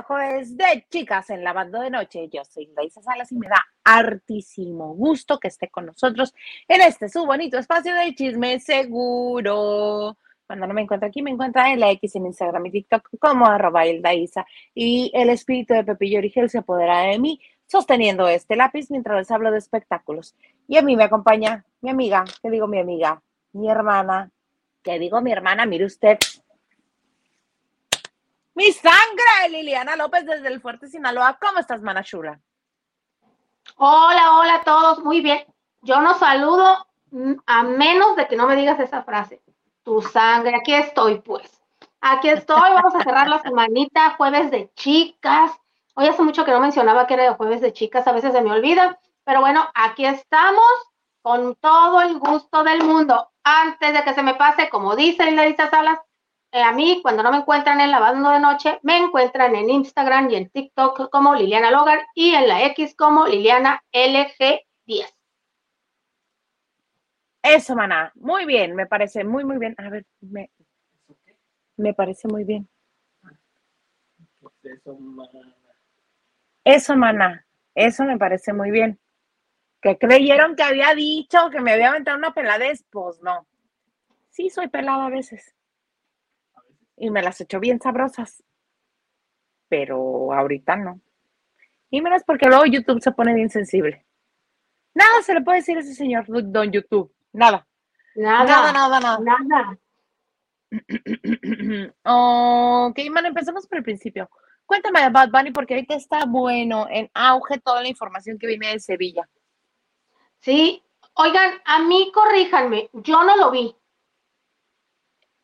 a Jueves de Chicas en Lavando de Noche. Yo soy Laisa Salas y me da hartísimo gusto que esté con nosotros en este su bonito espacio de chisme seguro. Cuando no me encuentra aquí, me encuentra en la X en Instagram y TikTok como arroba Isa. Y el espíritu de Pepillo Origel se apodera de mí sosteniendo este lápiz mientras les hablo de espectáculos. Y a mí me acompaña mi amiga, ¿qué digo mi amiga? Mi hermana, ¿qué digo mi hermana? Mire usted, mi sangre, Liliana López desde el Fuerte Sinaloa. ¿Cómo estás, mana chula? Hola, hola a todos. Muy bien. Yo no saludo mm, a menos de que no me digas esa frase. Tu sangre. Aquí estoy, pues. Aquí estoy. Vamos a cerrar la semanita. Jueves de chicas. Hoy hace mucho que no mencionaba que era de jueves de chicas. A veces se me olvida. Pero bueno, aquí estamos con todo el gusto del mundo. Antes de que se me pase, como dice Larisa Salas, a mí, cuando no me encuentran en Lavando de Noche, me encuentran en Instagram y en TikTok como Liliana Logar y en la X como Liliana LG10. Eso, maná. Muy bien, me parece muy, muy bien. A ver, me, me parece muy bien. Eso, maná. Eso me parece muy bien. Que creyeron que había dicho que me había aventado una pelada, pues no. Sí, soy pelada a veces y me las echo bien sabrosas. Pero ahorita no. Y menos porque luego YouTube se pone bien sensible. Nada se le puede decir a ese señor don YouTube. Nada. Nada. Nada, nada, nada. ok, man, empecemos por el principio. Cuéntame de Bad Bunny porque ahorita está bueno, en auge toda la información que viene de Sevilla. Sí, oigan, a mí corríjanme, yo no lo vi.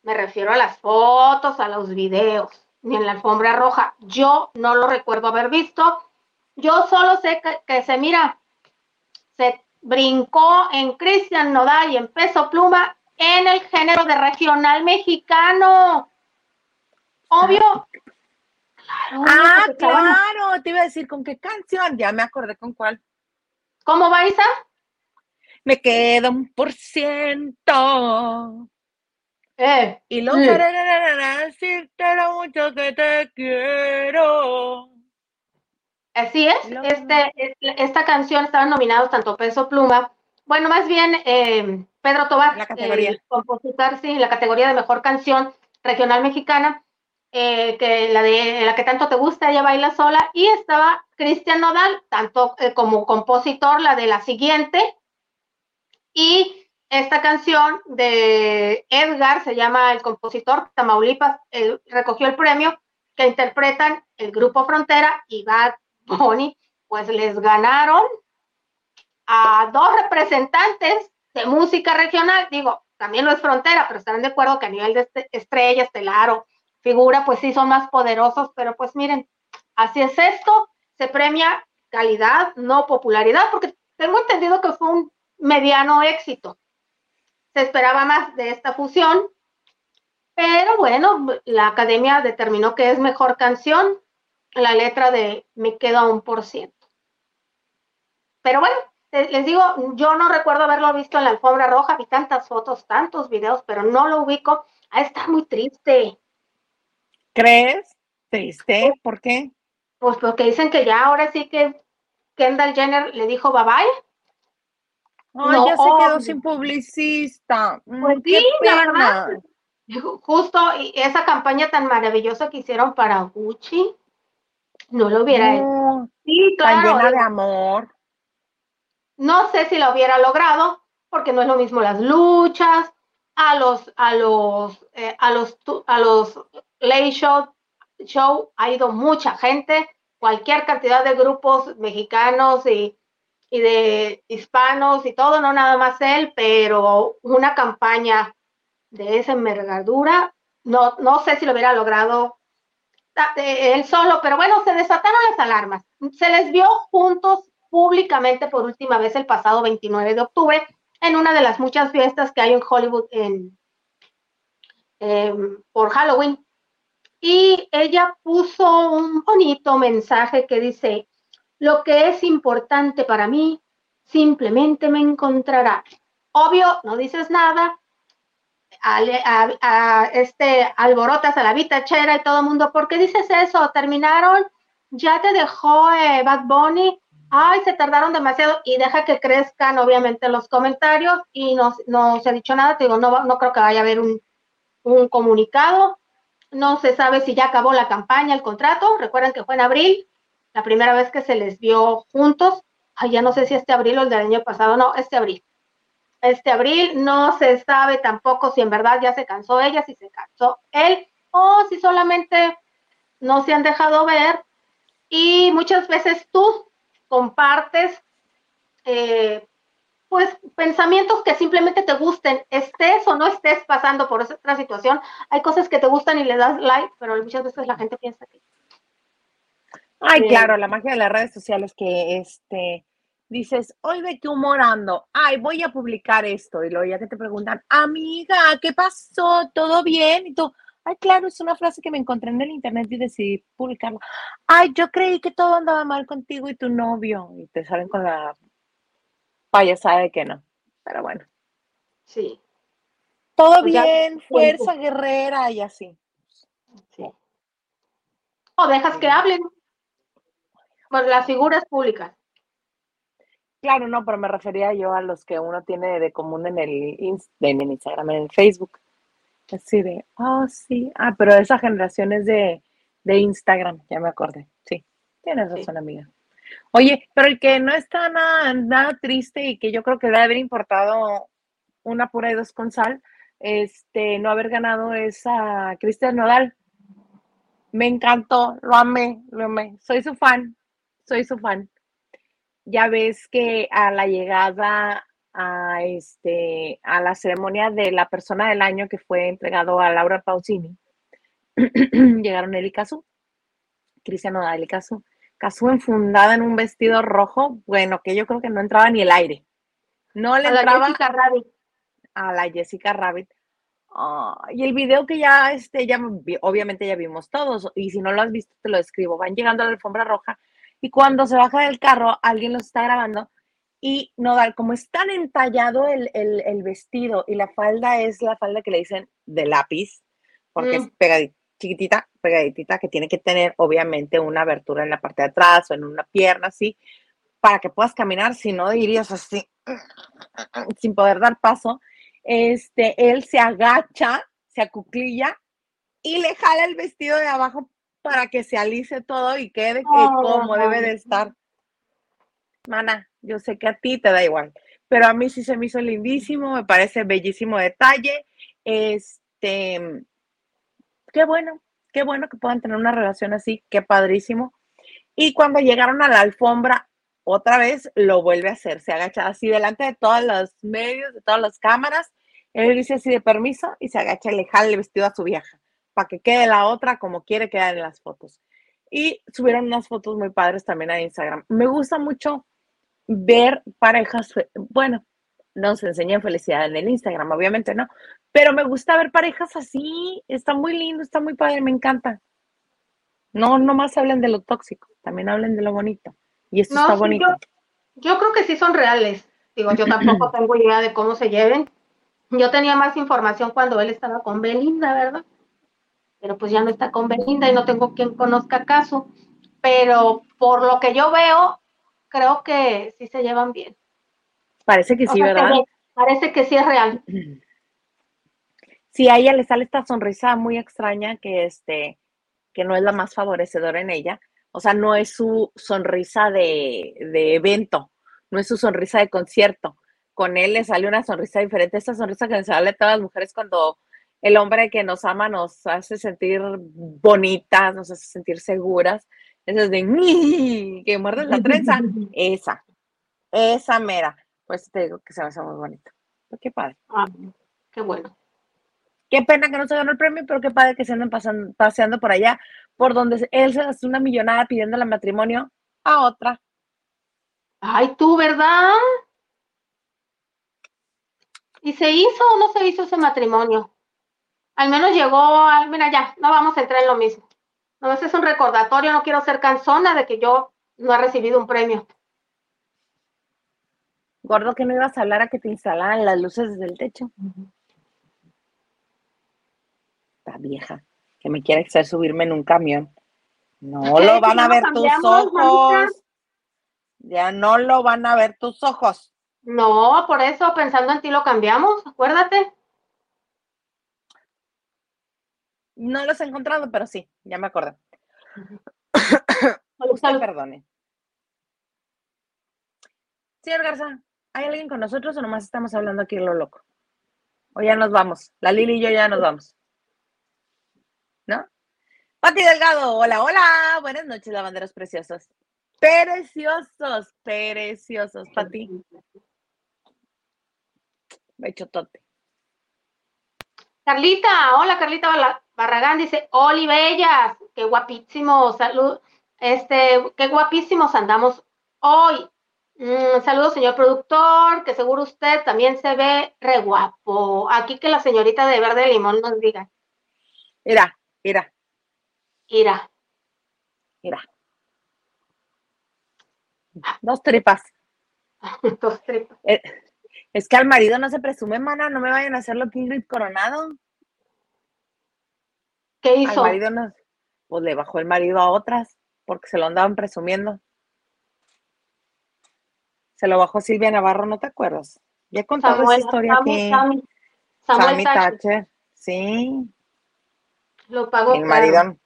Me refiero a las fotos, a los videos, ni en la alfombra roja. Yo no lo recuerdo haber visto. Yo solo sé que, se mira, se brincó en Cristian Nodal y en Peso Pluma en el género de regional mexicano. Obvio. Claro, ah, claro, te iba a decir con qué canción, ya me acordé con cuál. ¿Cómo va, Isa? Me queda un por ciento eh, y lo decirte lo mucho que te quiero. Así es, este, esta canción estaba nominados tanto Peso Pluma, bueno, más bien eh, Pedro Tobar, el compositor, sí, la categoría de mejor canción regional mexicana, eh, que la de la que tanto te gusta, ella baila sola, y estaba Cristian Nodal, tanto eh, como compositor, la de la siguiente, y esta canción de Edgar, se llama el compositor Tamaulipas, recogió el premio que interpretan el grupo Frontera y Bad Bunny, pues les ganaron a dos representantes de música regional, digo, también no es frontera, pero estarán de acuerdo que a nivel de este, estrella, estelar o figura, pues sí son más poderosos, pero pues miren, así es esto, se premia calidad, no popularidad, porque tengo entendido que fue un mediano éxito se esperaba más de esta fusión, pero bueno, la academia determinó que es mejor canción la letra de Me queda un por ciento. Pero bueno, les digo, yo no recuerdo haberlo visto en la alfombra roja, vi tantas fotos, tantos videos, pero no lo ubico. Ah, está muy triste. ¿Crees? ¿Triste? ¿Por qué? Pues porque dicen que ya ahora sí que Kendall Jenner le dijo bye bye no, ya se quedó sin publicista. Mm, pues sí, la verdad. Justo esa campaña tan maravillosa que hicieron para Gucci, no lo hubiera hecho. Sí, claro. Tan llena de amor. No sé si lo hubiera logrado, porque no es lo mismo las luchas, a los, a los, eh, a los, a los late show, show ha ido mucha gente, cualquier cantidad de grupos mexicanos y y de hispanos y todo, no nada más él, pero una campaña de esa envergadura, no, no sé si lo hubiera logrado él solo, pero bueno, se desataron las alarmas. Se les vio juntos públicamente por última vez el pasado 29 de octubre en una de las muchas fiestas que hay en Hollywood em, por Halloween. Y ella puso un bonito mensaje que dice, lo que es importante para mí simplemente me encontrará. Obvio, no dices nada. a, este alborotas a la vitachera y todo el mundo, ¿por qué dices eso? Terminaron, ya te dejó eh, Bad Bunny, ay, se tardaron demasiado y deja que crezcan obviamente los comentarios y no, no se ha dicho nada, te digo, no, no creo que vaya a haber un, un comunicado, no se sabe si ya acabó la campaña, el contrato, recuerden que fue en abril, la primera vez que se les vio juntos, ya no sé si este abril o el del año pasado, no, este abril. Este abril no se sabe tampoco si en verdad ya se cansó ella, si se cansó él o si solamente no se han dejado ver. Y muchas veces tú compartes eh, pues pensamientos que simplemente te gusten, estés o no estés pasando por otra situación, hay cosas que te gustan y le das like, pero muchas veces la gente piensa que... Ay, claro, la magia de las redes sociales que este dices, hoy de qué humorando, ay, voy a publicar esto, y luego ya que te preguntan, amiga, ¿qué pasó? ¿Todo bien? Y tú, ay, claro, es una frase que me encontré en el internet y decidí publicarla. Ay, yo creí que todo andaba mal contigo y tu novio, y te salen con la payasada de que no, pero bueno. Sí. Todo pues bien, fuerza guerrera y así. Sí. O dejas que hablen por las figuras públicas. Claro, no, pero me refería yo a los que uno tiene de común en el, en el Instagram, en el Facebook. Así de, oh, sí. Ah, pero esa generación es de, Instagram, ya me acordé. Sí, tienes razón, amiga. Oye, pero el que no está nada, nada triste y que yo creo que debe haber importado una pura y dos con sal, este, no haber ganado es a Cristian Nodal. Me encantó, lo amé, lo amé. Soy su fan, soy su fan. Ya ves que a la llegada a, este, a la ceremonia de la persona del año que fue entregado a Laura Pausini, llegaron y Casu, Cristiano Nodal y Casu. Casu enfundada en un vestido rojo, bueno, que yo creo que no entraba ni el aire. No le entraba. La Jessica Rabbit. A la Jessica Rabbit. y el video que ya, este, ya, obviamente ya vimos todos, y si no lo has visto, te lo describo. Van llegando a la alfombra roja, y cuando se baja del carro, alguien los está grabando, y Nodal, como es tan entallado el, vestido y la falda es la falda que le dicen de lápiz, porque es mm. pegadita, chiquitita, pegaditita, que tiene que tener obviamente una abertura en la parte de atrás o en una pierna, así, para que puedas caminar, si no irías así, sin poder dar paso. Este, él se agacha, se acuclilla y le jala el vestido de abajo para que se alice todo y quede como debe de estar. Mana, yo sé que a ti te da igual, pero a mí sí se me hizo lindísimo, me parece bellísimo detalle. Este, qué bueno, qué bueno que puedan tener una relación así, qué padrísimo. Y cuando llegaron a la alfombra, otra vez lo vuelve a hacer, se agacha así delante de todos los medios, de todas las cámaras. Él dice así de permiso y se agacha y le jala el vestido a su vieja para que quede la otra como quiere quedar en las fotos. Y subieron unas fotos muy padres también a Instagram. Me gusta mucho ver parejas, bueno, no se enseñan felicidad en el Instagram, obviamente no, pero me gusta ver parejas así, está muy lindo, está muy padre, me encanta. No, no más hablen de lo tóxico, también hablen de lo bonito. Y esto está bonito. Yo, creo que sí son reales. Digo, yo tampoco tengo idea de cómo se lleven. Yo tenía más información cuando él estaba con Belinda, ¿verdad? Pero pues ya no está con Belinda y no tengo quien conozca caso. Pero por lo que yo veo, creo que sí se llevan bien. Parece que sí, ¿verdad? parece que sí es real. Sí, a ella le sale esta sonrisa muy extraña que este, que no es la más favorecedora en ella. O sea, no es su sonrisa de, de evento, no es su sonrisa de concierto. Con él le sale una sonrisa diferente, esta sonrisa que le sale a todas las mujeres cuando el hombre que nos ama nos hace sentir bonitas, nos hace sentir seguras. Esa es de que muerden la trenza. Esa, esa mera. Pues te digo que se me hace muy bonito. Qué padre. Qué bueno. Qué pena que no se ganó el premio, pero qué padre que se anden paseando por allá, por donde él se hace una millonada pidiendo el matrimonio a otra. Ay, tú, ¿verdad? ¿Y se hizo o no se hizo ese matrimonio? Al menos llegó, al, mira, ya, no vamos a entrar en lo mismo. No, ese es un recordatorio, no quiero ser cansona de que yo no he recibido un premio. Gordo, que no ibas a hablar a que te instalaran las luces desde el techo. la vieja que me quiere hacer subirme en un camión. No lo van a ver tus ojos. Ya no lo van a ver tus ojos. No, por eso pensando en ti lo cambiamos, acuérdate. No los he encontrado, pero sí, ya me acordé. Usted perdone. Señor Garza, ¿hay alguien con nosotros o nomás estamos hablando aquí lo loco? O ya nos vamos. La Lili y yo ya nos vamos. ¿No? Pati Delgado, hola, hola. Buenas noches, lavanderos preciosos. Preciosos, preciosos, Pati. tote. Carlita, hola Carlita Barragán, dice, Oli Bellas, qué guapísimo, salud, este, qué guapísimos andamos hoy. Mm, saludos, señor productor, que seguro usted también se ve re guapo. Aquí que la señorita de verde limón nos diga. Mira, mira. Mira. Mira. Dos tripas. Dos tripas. Eh, es que al marido no se presume, mana, no me vayan a hacer lo que Ingrid Coronado. ¿Qué hizo? Al marido no, pues le bajó el marido a otras, porque se lo andaban presumiendo. Se lo bajó Silvia Navarro, ¿no te acuerdas? Ya he contado esa historia aquí. Samuel Thatcher. Sí. Lo pagó. El marido.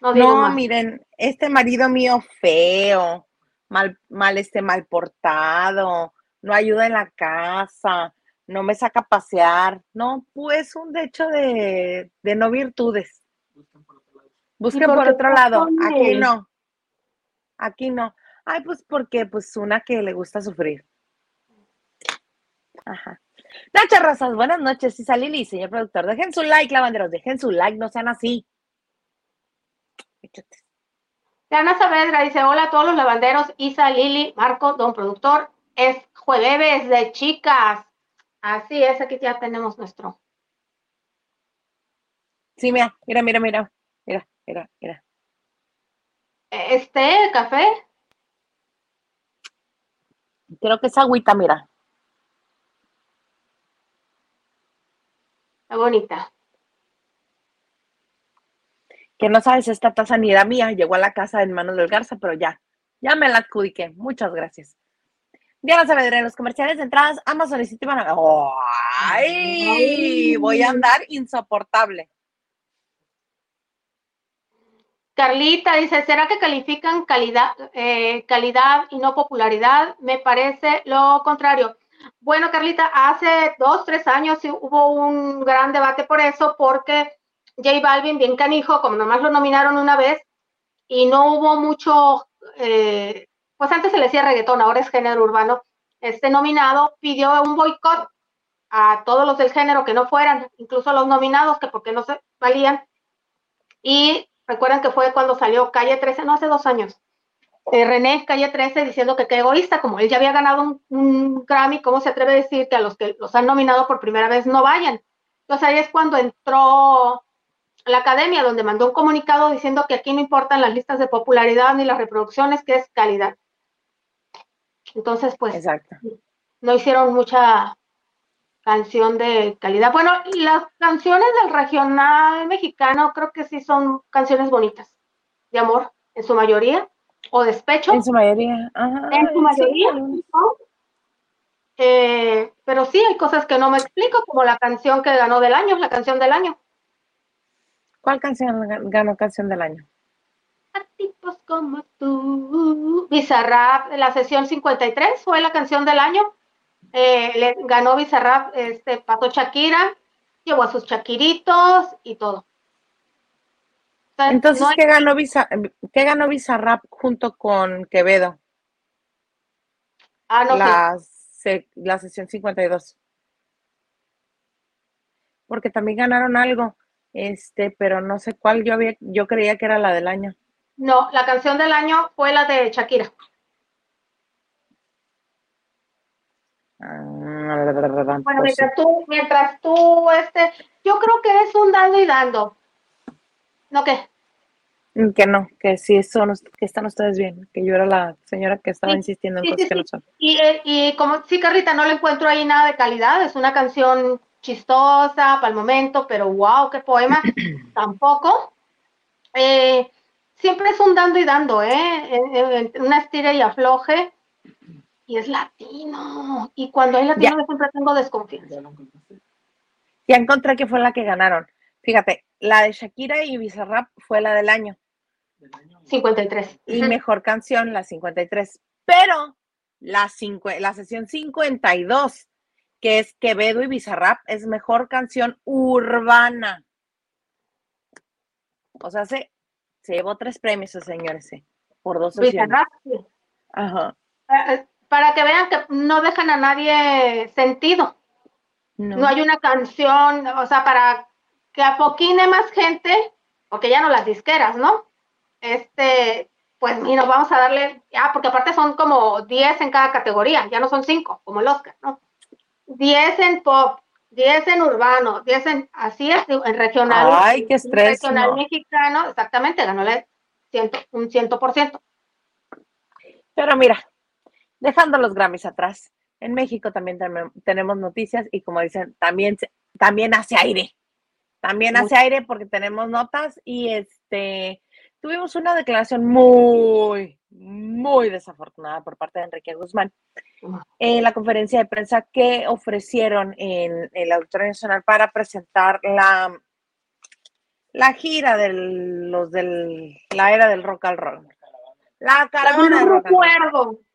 No, miren, este marido mío feo, mal, mal, este, mal portado, no ayuda en la casa, no me saca a pasear. No, pues un hecho de, de no virtudes. Busquen por otro lado. Aquí no. Aquí no. Ay, pues porque, pues una que le gusta sufrir. Ajá. Nacha Rosas, buenas noches. Isa Lili, señor productor. Dejen su like, lavanderos. Dejen su like, no sean así. Ana Saavedra dice: Hola a todos los lavanderos. Isa, Lili, Marco, don productor. Es jueves de chicas. Así es, aquí ya tenemos nuestro. Sí, mira, mira, mira, mira. Mira, mira, mira. Este, café. Creo que es agüita, mira. Está bonita. Que no sabes, esta taza ni era mía, llegó a la casa en manos del Garza, pero ya, ya me la adjudiqué. Muchas gracias. Diana Saavedra, en los comerciales de entradas, Amazon y City van a... ¡Ay! Voy a andar insoportable. Carlita dice, ¿será que califican calidad, eh, calidad y no popularidad? Me parece lo contrario. Bueno, Carlita, hace dos, tres años hubo un gran debate por eso, porque J Balvin, bien canijo, como nomás lo nominaron una vez, y no hubo mucho, eh, pues antes se le decía reggaetón, ahora es género urbano, este nominado pidió un boicot a todos los del género que no fueran, incluso los nominados, que porque no se valían, y Recuerdan que fue cuando salió Calle 13, no hace dos años. Eh, René Calle 13 diciendo que qué egoísta, como él ya había ganado un, Grammy, ¿cómo se atreve a decir que a los que los han nominado por primera vez no vayan? Entonces ahí es cuando entró la academia, donde mandó un comunicado diciendo que aquí no importan las listas de popularidad ni las reproducciones, que es calidad. Entonces, pues, Exacto. no hicieron mucha canción de calidad. Bueno, las canciones del regional mexicano creo que sí son canciones bonitas, de amor, en su mayoría, o despecho. En su mayoría, Ajá, En su mayoría. Eh, pero sí hay cosas que no me explico, como la canción que ganó del año, la canción del año. ¿Cuál canción ganó canción del año? A tipos como tú. Bizarrap, la sesión 53 fue la canción del año. Eh, le ganó Bizarrap, este, pasó Shakira, llevó a sus Shakiritos y todo. Entonces, ¿qué, ganó ¿qué ganó Bizarrap junto con Quevedo? Ah, no la, la sesión 52. Porque también ganaron algo, este, pero no sé cuál, yo había, yo creía que era la del año. No, la canción del año fue la de Shakira. Bueno, pues mientras tú, mientras tú, este, yo creo que es un dando y dando. ¿No qué? Mm, que no, que sí son, que están ustedes bien, que yo era la señora que estaba insistiendo en cosas que no son. Y, y como, sí, Carlita, no le encuentro ahí nada de calidad, es una canción chistosa para el momento, pero wow, qué poema, tampoco. Eh, siempre es un dando y dando, ¿eh? una estira y afloje, y es latino. Y cuando hay latino, yo siempre tengo desconfianza. Ya encontré que fue la que ganaron. Fíjate, la de Shakira y Bizarrap fue la del año. 53. Y mejor canción, la 53. Pero la, la sesión 52, que es Quevedo y Bizarrap, es mejor canción urbana. O sea, se, se llevó tres premios, señores, por dos sesiones. Ajá. Eh, eh, para que vean que no dejan a nadie sentido. No. no hay una canción, o sea, para que apoquine más gente, porque ya no las disqueras, ¿no? Este, pues mira, vamos a darle, ah, porque aparte son como 10 en cada categoría, ya no son 5, como el Oscar, ¿no? 10 en pop, 10 en urbano, 10 en, así es, en regional. Ay, qué estrés. Regional mexicano, exactamente, ganó ciento, un 100%. Pero mira, dejando los Grammys atrás, en México también tenemos noticias y como dicen, también, también hace aire. También hace aire porque tenemos notas y este tuvimos una declaración muy, muy desafortunada por parte de Enrique Guzmán en la conferencia de prensa que ofrecieron en el Auditorio Nacional para presentar la, la gira de los de la era del rock and roll. La caravana del rock and roll.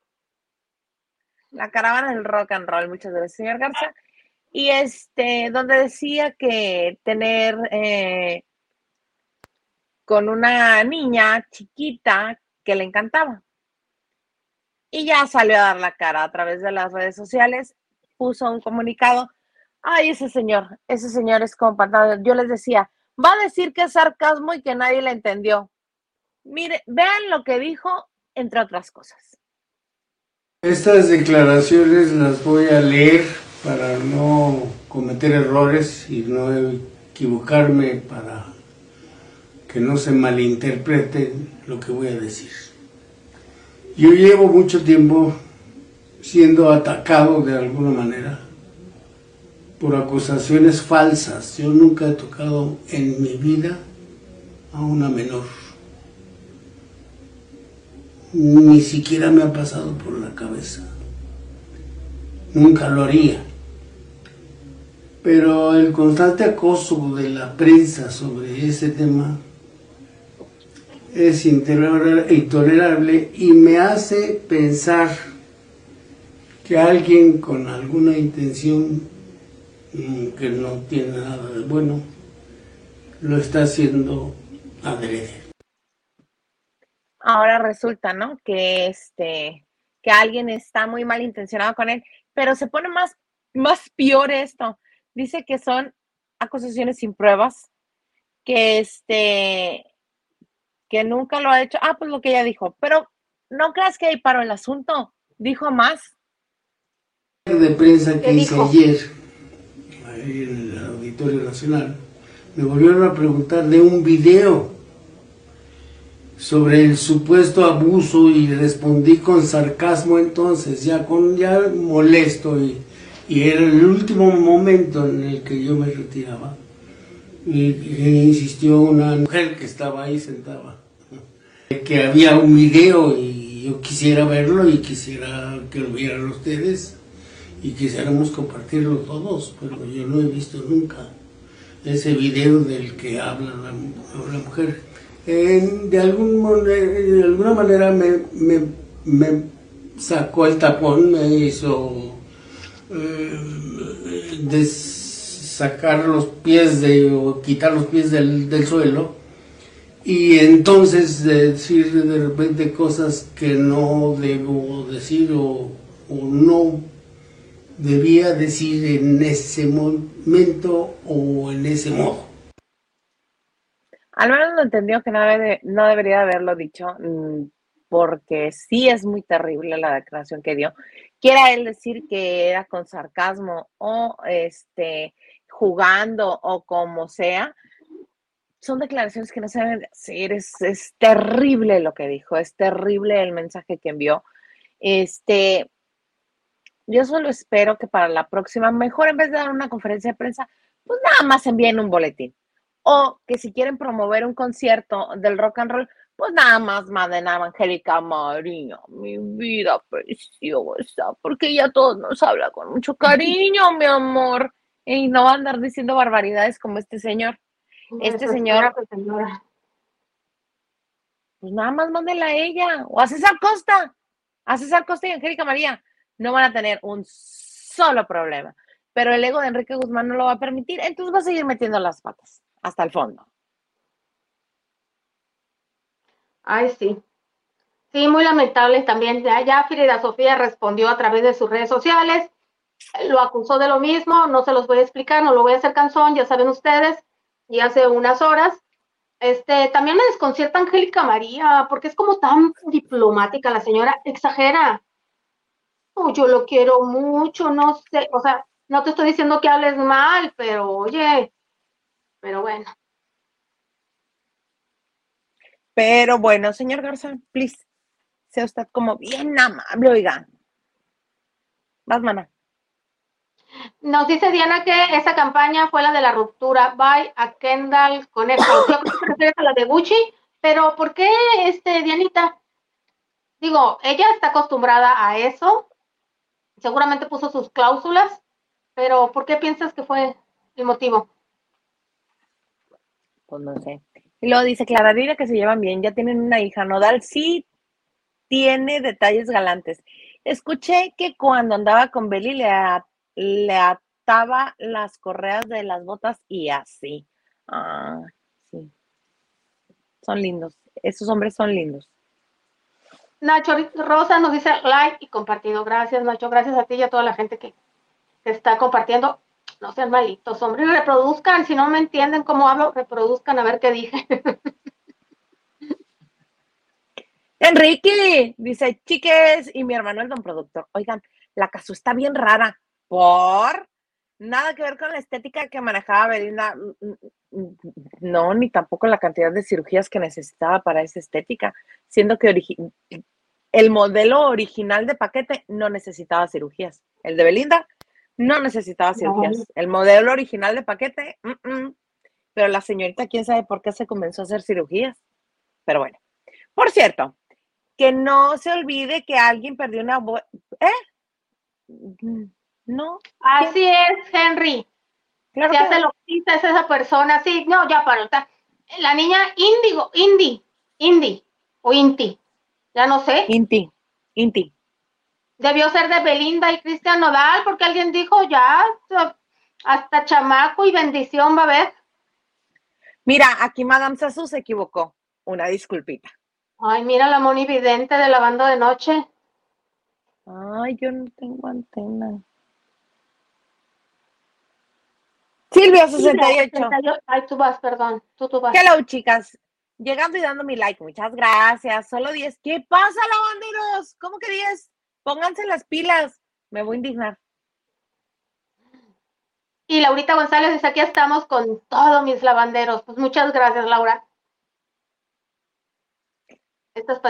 La caravana del rock and roll. Muchas gracias, señor Garza. Y este, donde decía que tener eh, con una niña chiquita que le encantaba. Y ya salió a dar la cara a través de las redes sociales, puso un comunicado. Ay, ese señor, ese señor es como Yo les decía, va a decir que es sarcasmo y que nadie le entendió. Mire, vean lo que dijo, entre otras cosas. Estas declaraciones las voy a leer para no cometer errores y no equivocarme para que no se malinterprete lo que voy a decir. Yo llevo mucho tiempo siendo atacado de alguna manera por acusaciones falsas. Yo nunca he tocado en mi vida a una menor. Ni siquiera me ha pasado por la cabeza. Nunca lo haría. Pero el constante acoso de la prensa sobre ese tema es intolerable y me hace pensar que alguien con alguna intención mm, que no tiene nada de bueno lo está haciendo adrede. Ahora resulta, ¿no? Que este que alguien está muy mal intencionado con él, pero se pone más más peor esto. Dice que son acusaciones sin pruebas, que este que nunca lo ha hecho. Ah, pues lo que ella dijo, pero no creas que ahí paró el asunto, dijo más. De prensa que hice ayer, ahí en el Auditorio Nacional, me volvieron a preguntar de un video sobre el supuesto abuso y respondí con sarcasmo entonces, ya con ya molesto y, y era el último momento en el que yo me retiraba. Y, insistió una mujer que estaba ahí sentada, que había un video y yo quisiera verlo y quisiera que lo vieran ustedes y quisiéramos compartirlo todos, pero yo no he visto nunca ese video del que habla la, mujer. De, algún, de alguna manera me, me, me sacó el tapón, me hizo eh, sacar los pies de, o quitar los pies del, suelo y entonces decir de repente cosas que no debo decir o, no debía decir en ese momento o en ese modo. Al menos lo entendió que no, no debería haberlo dicho, mm, porque sí es muy terrible la declaración que dio. Quiera él decir que era con sarcasmo o este jugando o como sea, son declaraciones que no se deben decir. Es, terrible lo que dijo, es terrible el mensaje que envió. Este, yo solo espero que para la próxima, mejor en vez de dar una conferencia de prensa, pues nada más envíen un boletín. O que si quieren promover un concierto del rock and roll, pues nada más manden a Angélica María, mi vida preciosa, porque ella todos nos habla con mucho cariño, mi amor. Y no va a andar diciendo barbaridades como este señor. Este señor. Pues nada más mándela a ella. O a César Costa. A César Costa y Angélica María. No van a tener un solo problema. Pero el ego de Enrique Guzmán no lo va a permitir. Entonces va a seguir metiendo las patas hasta el fondo. Ay, sí. Sí, muy lamentable también. Ya, ya Frida Sofía respondió a través de sus redes sociales, lo acusó de lo mismo, no se los voy a explicar, no lo voy a hacer canción, ya saben ustedes, y hace unas horas. Este, también me desconcierta Angélica María, porque es como tan diplomática la señora, exagera. Oh, yo lo quiero mucho, no sé, o sea, no te estoy diciendo que hables mal, pero oye, pero bueno. Pero bueno, señor Garza, please, sea usted como bien amable, oiga. Más, mana. Nos dice Diana que esa campaña fue la de la ruptura. Bye a Kendall Conejo. Yo creo que a la de Gucci, pero ¿por qué, este, Dianita? Digo, ella está acostumbrada a eso. Seguramente puso sus cláusulas, pero ¿por qué piensas que fue el motivo? Pues no sé. Y luego dice Clara, dile que se llevan bien, ya tienen una hija. Nodal sí tiene detalles galantes. Escuché que cuando andaba con Beli le, le ataba las correas de las botas y así. Ah, sí. Son lindos. Esos hombres son lindos. Nacho Rosa nos dice like y compartido. Gracias, Nacho. Gracias a ti y a toda la gente que está compartiendo. No sean malitos, hombre, reproduzcan. Si no me entienden cómo hablo, reproduzcan a ver qué dije. Enrique, dice, chiques, y mi hermano el don productor. Oigan, la casa está bien rara. ¿Por? Nada que ver con la estética que manejaba Belinda. No, ni tampoco la cantidad de cirugías que necesitaba para esa estética, siendo que el modelo original de paquete no necesitaba cirugías. El de Belinda no necesitaba cirugías. El modelo original de paquete, pero la señorita, quién sabe por qué se comenzó a hacer cirugías. Pero bueno, por cierto, que no se olvide que alguien perdió una. ¿Eh? No. Así es, Henry. Claro se hace lo es esa persona. Sí, no, ya para. La niña Índigo, Indy, Indy o Inti, ya no sé. Inti, Inti. Debió ser de Belinda y Cristian Nodal, porque alguien dijo ya, hasta chamaco y bendición va a haber. Mira, aquí Madame Sassou se equivocó. Una disculpita. Ay, mira la monividente de la banda de noche. Ay, yo no tengo antena. Silvia 68. Ay, tú vas, perdón. Tú, tú vas. Hello, chicas. Llegando y dando mi like. Muchas gracias. Solo 10. ¿Qué pasa, lavanderos? ¿Cómo que 10? Pónganse las pilas. Me voy a indignar. Y Laurita González dice, aquí estamos con todos mis lavanderos. Pues muchas gracias, Laura.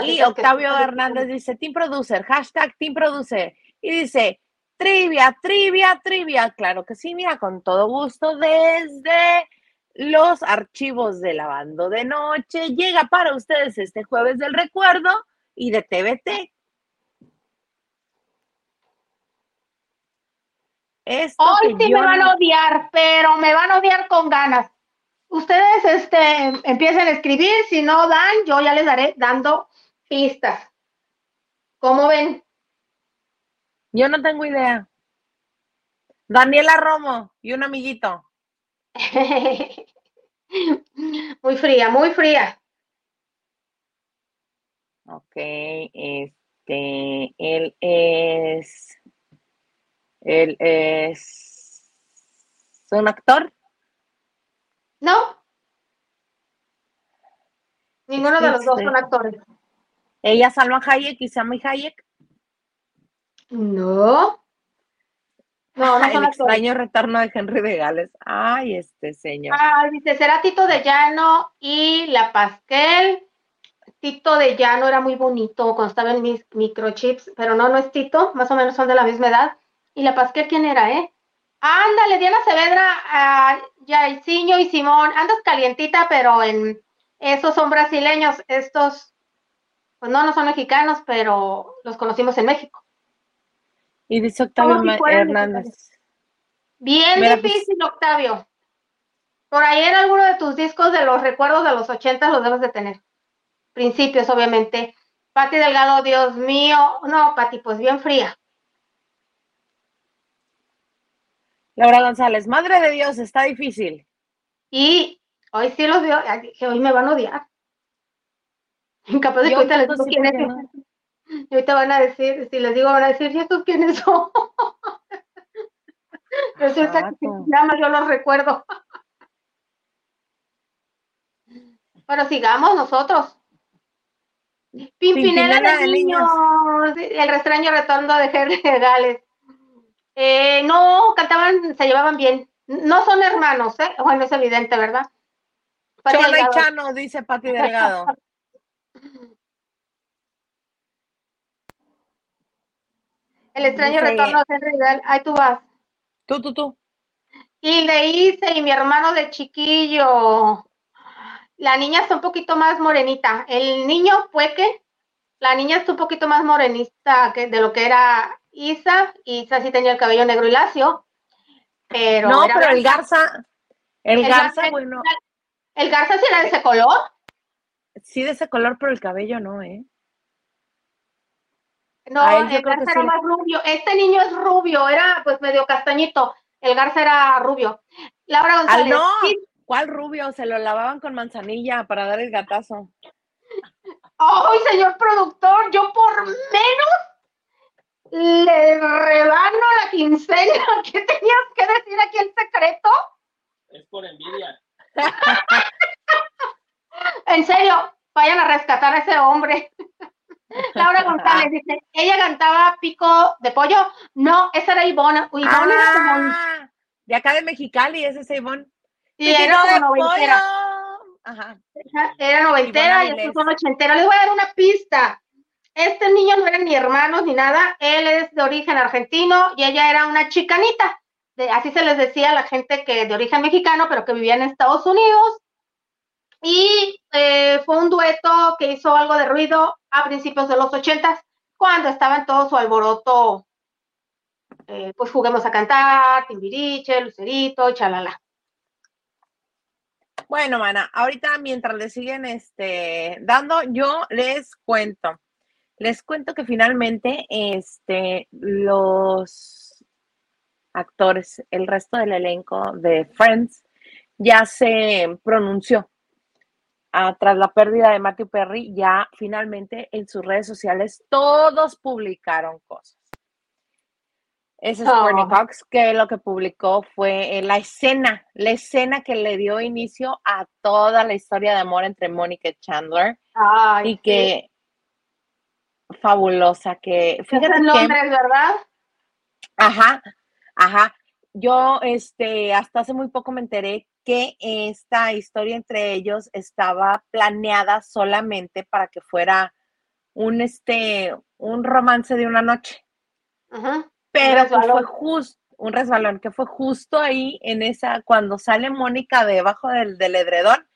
y Octavio Hernández dice, Team Producer, hashtag Team Producer. Y dice, trivia, trivia, trivia. Claro que sí, mira, con todo gusto desde los archivos de Lavando de Noche. Llega para ustedes este jueves del recuerdo y de TVT. Hoy sí me van a odiar, pero me van a odiar con ganas. Ustedes este, empiecen a escribir, si no dan, yo ya les daré dando pistas. ¿Cómo ven? Yo no tengo idea. Daniela Romo y un amiguito. muy fría, muy fría. Ok, este, él es ¿Él es un actor? No. Ninguno de los dos son actores. ¿Ella Salma Hayek y Sammy Hayek? No. No, no son El extraño retorno de Henry de Gales. Ay, este señor. Ay, dice, será Tito de Llano y La Pasquel. Tito de Llano era muy bonito cuando estaba en mis microchips, pero no, no es Tito, más o menos son de la misma edad ¿Y la Pasquel quién era, eh? Ándale, Diana Saavedra, uh, y Simón, andas calientita, pero en esos son brasileños, estos, pues no, no son mexicanos, pero los conocimos en México. Y dice Octavio Hernández. Bien difícil, Octavio. Por ahí en alguno de tus discos de los recuerdos de los 80 los debes de tener. Principios, obviamente. Pati Delgado, Dios mío. No, Pati, pues bien fría. Laura González, madre de Dios, está difícil. Y hoy sí los veo, que hoy me van a odiar. Incapaz de que ahorita les digo quiénes son. Y ahorita van a decir, si les digo, van a decir, ¿y estos quiénes son? Resulta que nada más yo los recuerdo. Pero sigamos nosotros. Pimpinela, de, niños. El extraño retorno de Henry Gales. Eh, no, cantaban, se llevaban bien. No son hermanos, ¿eh? Bueno, es evidente, ¿verdad? Y Chano, dice Pati Delgado. El extraño retorno de Henry. Ahí tú vas. Tú, tú, tú. Y le hice, y mi hermano de chiquillo. La niña está un poquito más morenita. El niño fue que la niña está un poquito más morenista que de lo que era Isa. Isa sí tenía el cabello negro y lacio. Pero no, pero el Garza, el, Garza, bueno. ¿El Garza sí era de ese color? Sí, de ese color, pero el cabello no, ¿eh? No, el Garza era más rubio. Este niño es rubio, era pues medio castañito. El Garza era rubio. Laura González. no, ¿cuál rubio? Se lo lavaban con manzanilla para dar el gatazo. ¡Ay, señor productor! Yo por menos la quincena. ¿Qué tenías que decir aquí el secreto? Es por envidia. en serio, vayan a rescatar a ese hombre. Laura González dice, ella cantaba pico de pollo. No, esa era Ivonne. Ivonne era como... Ah, de acá de Mexicali, ese es Ivonne. Sí, era como noventera. Ajá. Era noventera y estos son ochentera. Les voy a dar una pista. Este niño no era ni hermanos ni nada. Él es de origen argentino y ella era una chicanita. Así se les decía a la gente que de origen mexicano, pero que vivía en Estados Unidos. Y eh, fue un dueto que hizo algo de ruido a principios de los ochentas, cuando estaba en todo su alboroto, eh, pues juguemos a cantar, Timbiriche, Lucerito, chalala. Bueno, mana, ahorita mientras le siguen este, dando, yo les cuento. Les cuento que finalmente este, los actores, el resto del elenco de Friends ya se pronunció tras la pérdida de Matthew Perry, ya finalmente en sus redes sociales todos publicaron cosas. Ese es oh. Cox, que lo que publicó fue eh, la escena, la escena que le dio inicio a toda la historia de amor entre Mónica y Chandler. y que fabulosa, que fíjate es Londres, ¿verdad? Ajá, ajá. Yo, este, hasta hace muy poco me enteré que esta historia entre ellos estaba planeada solamente para que fuera un, este, un romance de una noche. Pero fue justo, un resbalón, que fue justo ahí en esa, cuando sale Mónica debajo del, del edredón,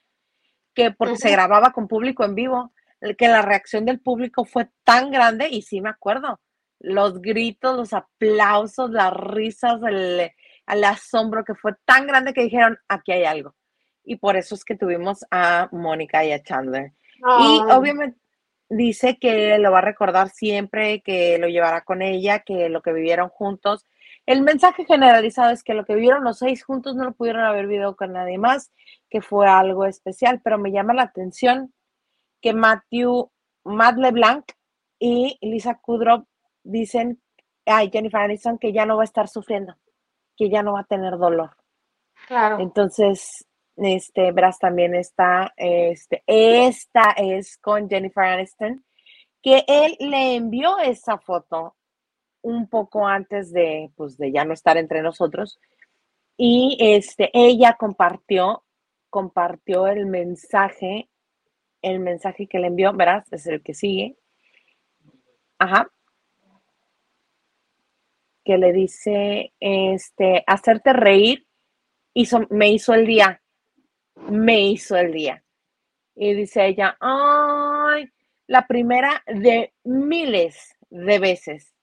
que porque se grababa con público en vivo, que la reacción del público fue tan grande, y sí me acuerdo, los gritos, los aplausos, las risas, el, asombro que fue tan grande que dijeron, aquí hay algo. Y por eso es que tuvimos a Mónica y a Chandler. Y obviamente dice que lo va a recordar siempre, que lo llevará con ella, que lo que vivieron juntos. El mensaje generalizado es que lo que vivieron los seis juntos no lo pudieron haber vivido con nadie más, que fue algo especial, pero me llama la atención que Matthew, Matt LeBlanc y Lisa Kudrow dicen, ay, Jennifer Aniston, que ya no va a estar sufriendo que ya no va a tener dolor. Claro. Entonces, este, Brass también está, este, esta es con Jennifer Aniston, que él le envió esa foto un poco antes de, pues, de ya no estar entre nosotros, y este, ella compartió, compartió el mensaje, el mensaje que le envió, verás, es el que sigue. Ajá. que le dice, este, hacerte reír hizo, me hizo el día, me hizo el día. Y dice ella, ay, la primera de miles de veces.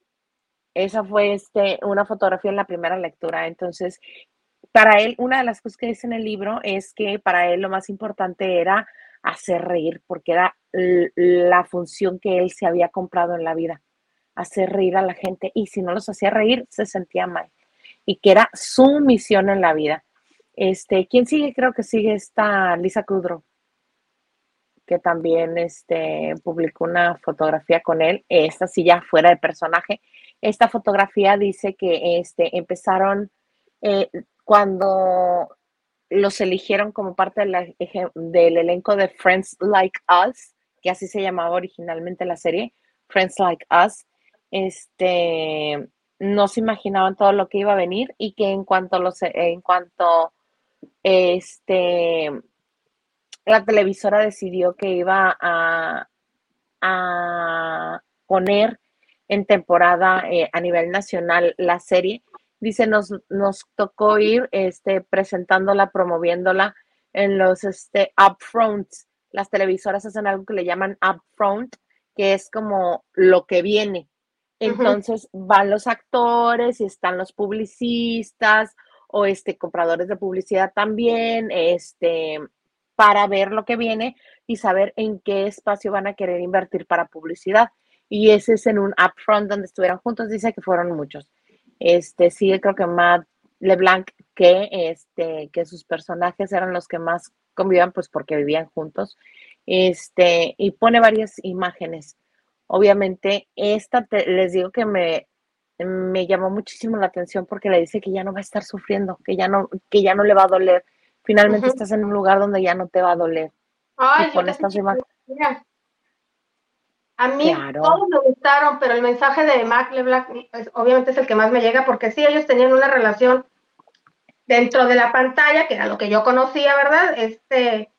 Esa fue este, una fotografía en la primera lectura. Entonces, para él, una de las cosas que dice en el libro es que para él lo más importante era hacer reír, porque era la función que él se había comprado en la vida, hacer reír a la gente. Y si no los hacía reír, se sentía mal. Y que era su misión en la vida. Este, ¿quién sigue? Creo que sigue esta Lisa Kudrow, que también este, publicó una fotografía con él. Esta sí ya fuera de personaje. Esta fotografía dice que este, empezaron eh, cuando los eligieron como parte del elenco de Friends Like Us, que así se llamaba originalmente la serie, Friends Like Us, este, no se imaginaban todo lo que iba a venir y que en cuanto los, en cuanto este, la televisora decidió que iba a, a poner en temporada eh, a nivel nacional la serie, dice, nos, nos tocó ir este, presentándola, promoviéndola en los este, upfronts. Las televisoras hacen algo que le llaman upfront, que es como lo que viene. Entonces van los actores y están los publicistas o este compradores de publicidad también, este para ver lo que viene y saber en qué espacio van a querer invertir para publicidad. Y ese es en un upfront donde estuvieron juntos, dice que fueron muchos. Este, sí, creo que Matt LeBlanc, que, este, que sus personajes eran los que más convivían, pues porque vivían juntos. Este, y pone varias imágenes. Obviamente, esta les digo que me, me llamó muchísimo la atención porque le dice que ya no va a estar sufriendo, que ya no, que ya no le va a doler. Finalmente estás en un lugar donde ya no te va a doler. Ay, y estas imágenes. A mí todos me gustaron, pero el mensaje de Mac LeBlanc pues, obviamente es el que más me llega, porque sí, ellos tenían una relación dentro de la pantalla, que era lo que yo conocía, ¿verdad? Este,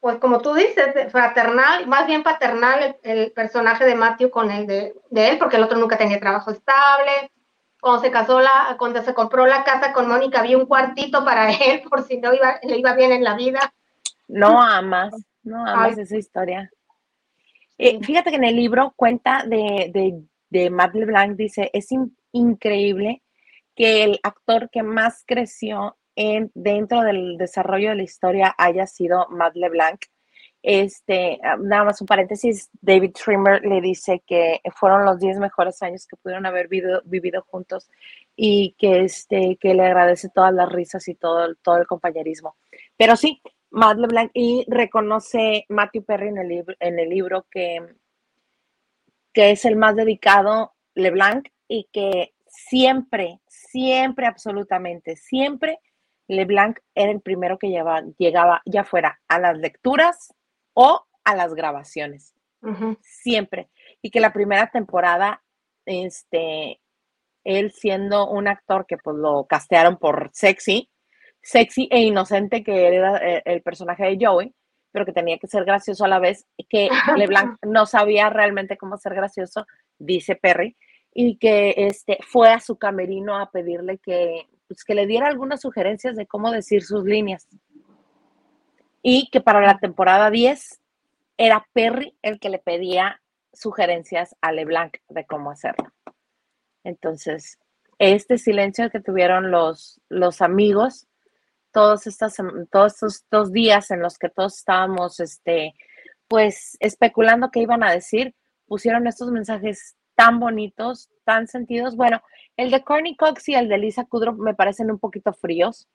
pues como tú dices, fraternal, más bien paternal el, personaje de Matthew con el de, él, porque el otro nunca tenía trabajo estable. Cuando se casó, la, cuando se compró la casa con Mónica, había un cuartito para él, por si no iba, le iba bien en la vida. No amas, no amas esa historia. Eh, fíjate que en el libro cuenta de, de, de Matt LeBlanc, dice, es increíble que el actor que más creció en, dentro del desarrollo de la historia haya sido Matt LeBlanc. Este, ah, nada más un paréntesis, David Trimmer le dice que fueron los 10 mejores años que pudieron haber vivido, vivido juntos y que, este, que le agradece todas las risas y todo, todo el compañerismo. Pero sí, Matt LeBlanc y reconoce Matthew Perry en el, libro, en el libro que, que es el más dedicado LeBlanc y que siempre, siempre, absolutamente, siempre LeBlanc era el primero que llevaba, llegaba ya fuera a las lecturas o a las grabaciones. Siempre. Y que la primera temporada, este, él siendo un actor que pues lo castearon por sexy, sexy e inocente que era eh, el personaje de Joey, pero que tenía que ser gracioso a la vez, que LeBlanc no sabía realmente cómo ser gracioso, dice Perry, y que este, fue a su camerino a pedirle que, pues, que le diera algunas sugerencias de cómo decir sus líneas. Y que para la temporada 10 era Perry el que le pedía sugerencias a LeBlanc de cómo hacerlo. Entonces, este silencio que tuvieron los, los amigos todos, estas, todos estos dos días en los que todos estábamos, este, pues, especulando qué iban a decir, pusieron estos mensajes tan bonitos, tan sentidos. Bueno, el de Corny Cox y el de Lisa Kudrow me parecen un poquito fríos,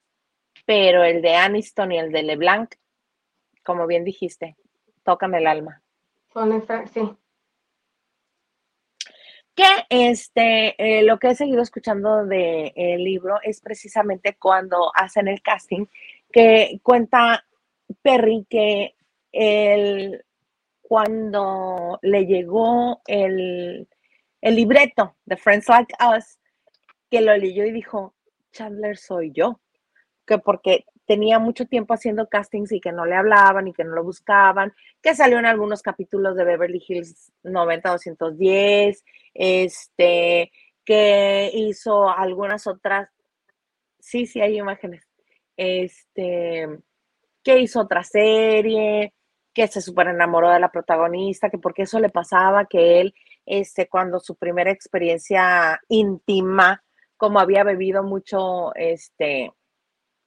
pero el de Aniston y el de LeBlanc, como bien dijiste, tocan el alma. sí que este, eh, lo que he seguido escuchando del libro es precisamente cuando hacen el casting, que cuenta Perry que el, cuando le llegó el, el libreto de Friends Like Us, que lo leyó y dijo, Chandler soy yo, que porque tenía mucho tiempo haciendo castings y que no le hablaban y que no lo buscaban, que salió en algunos capítulos de Beverly Hills 90-210, este, que hizo algunas otras, sí, sí, hay imágenes, este, que hizo otra serie, que se super enamoró de la protagonista, que porque eso le pasaba, que él, este, cuando su primera experiencia íntima, como había bebido mucho, este,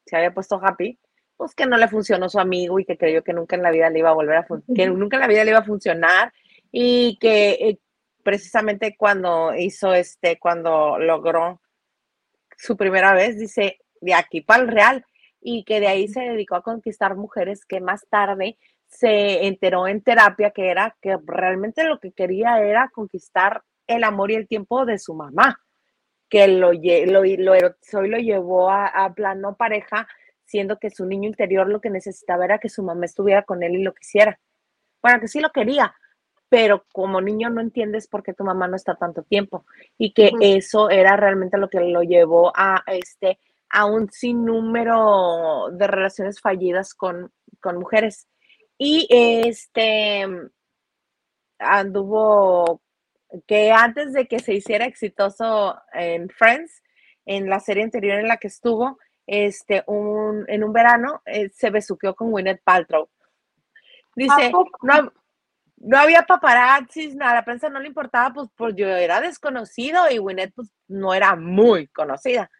se había puesto happy, pues que no le funcionó su amigo y que creyó que nunca en la vida le iba a volver a que nunca en la vida le iba a funcionar y que eh, precisamente cuando hizo este, cuando logró su primera vez, dice, de aquí para el real, y que de ahí se dedicó a conquistar mujeres que más tarde se enteró en terapia que era que realmente lo que quería era conquistar el amor y el tiempo de su mamá, que lo, lo, lo, lo llevó a, a plano pareja, siendo que su niño interior lo que necesitaba era que su mamá estuviera con él y lo quisiera. Bueno, que sí lo quería, pero como niño no entiendes por qué tu mamá no está tanto tiempo y que eso era realmente lo que lo llevó a este a un sinnúmero de relaciones fallidas con, con mujeres. Y este anduvo que antes de que se hiciera exitoso en Friends, en la serie anterior en la que estuvo, este, un, en un verano eh, se besuqueó con Gwyneth Paltrow. Dice, no, no había paparazzis, nada, la prensa no le importaba, pues, pues yo era desconocido y Winnet pues no era muy conocida.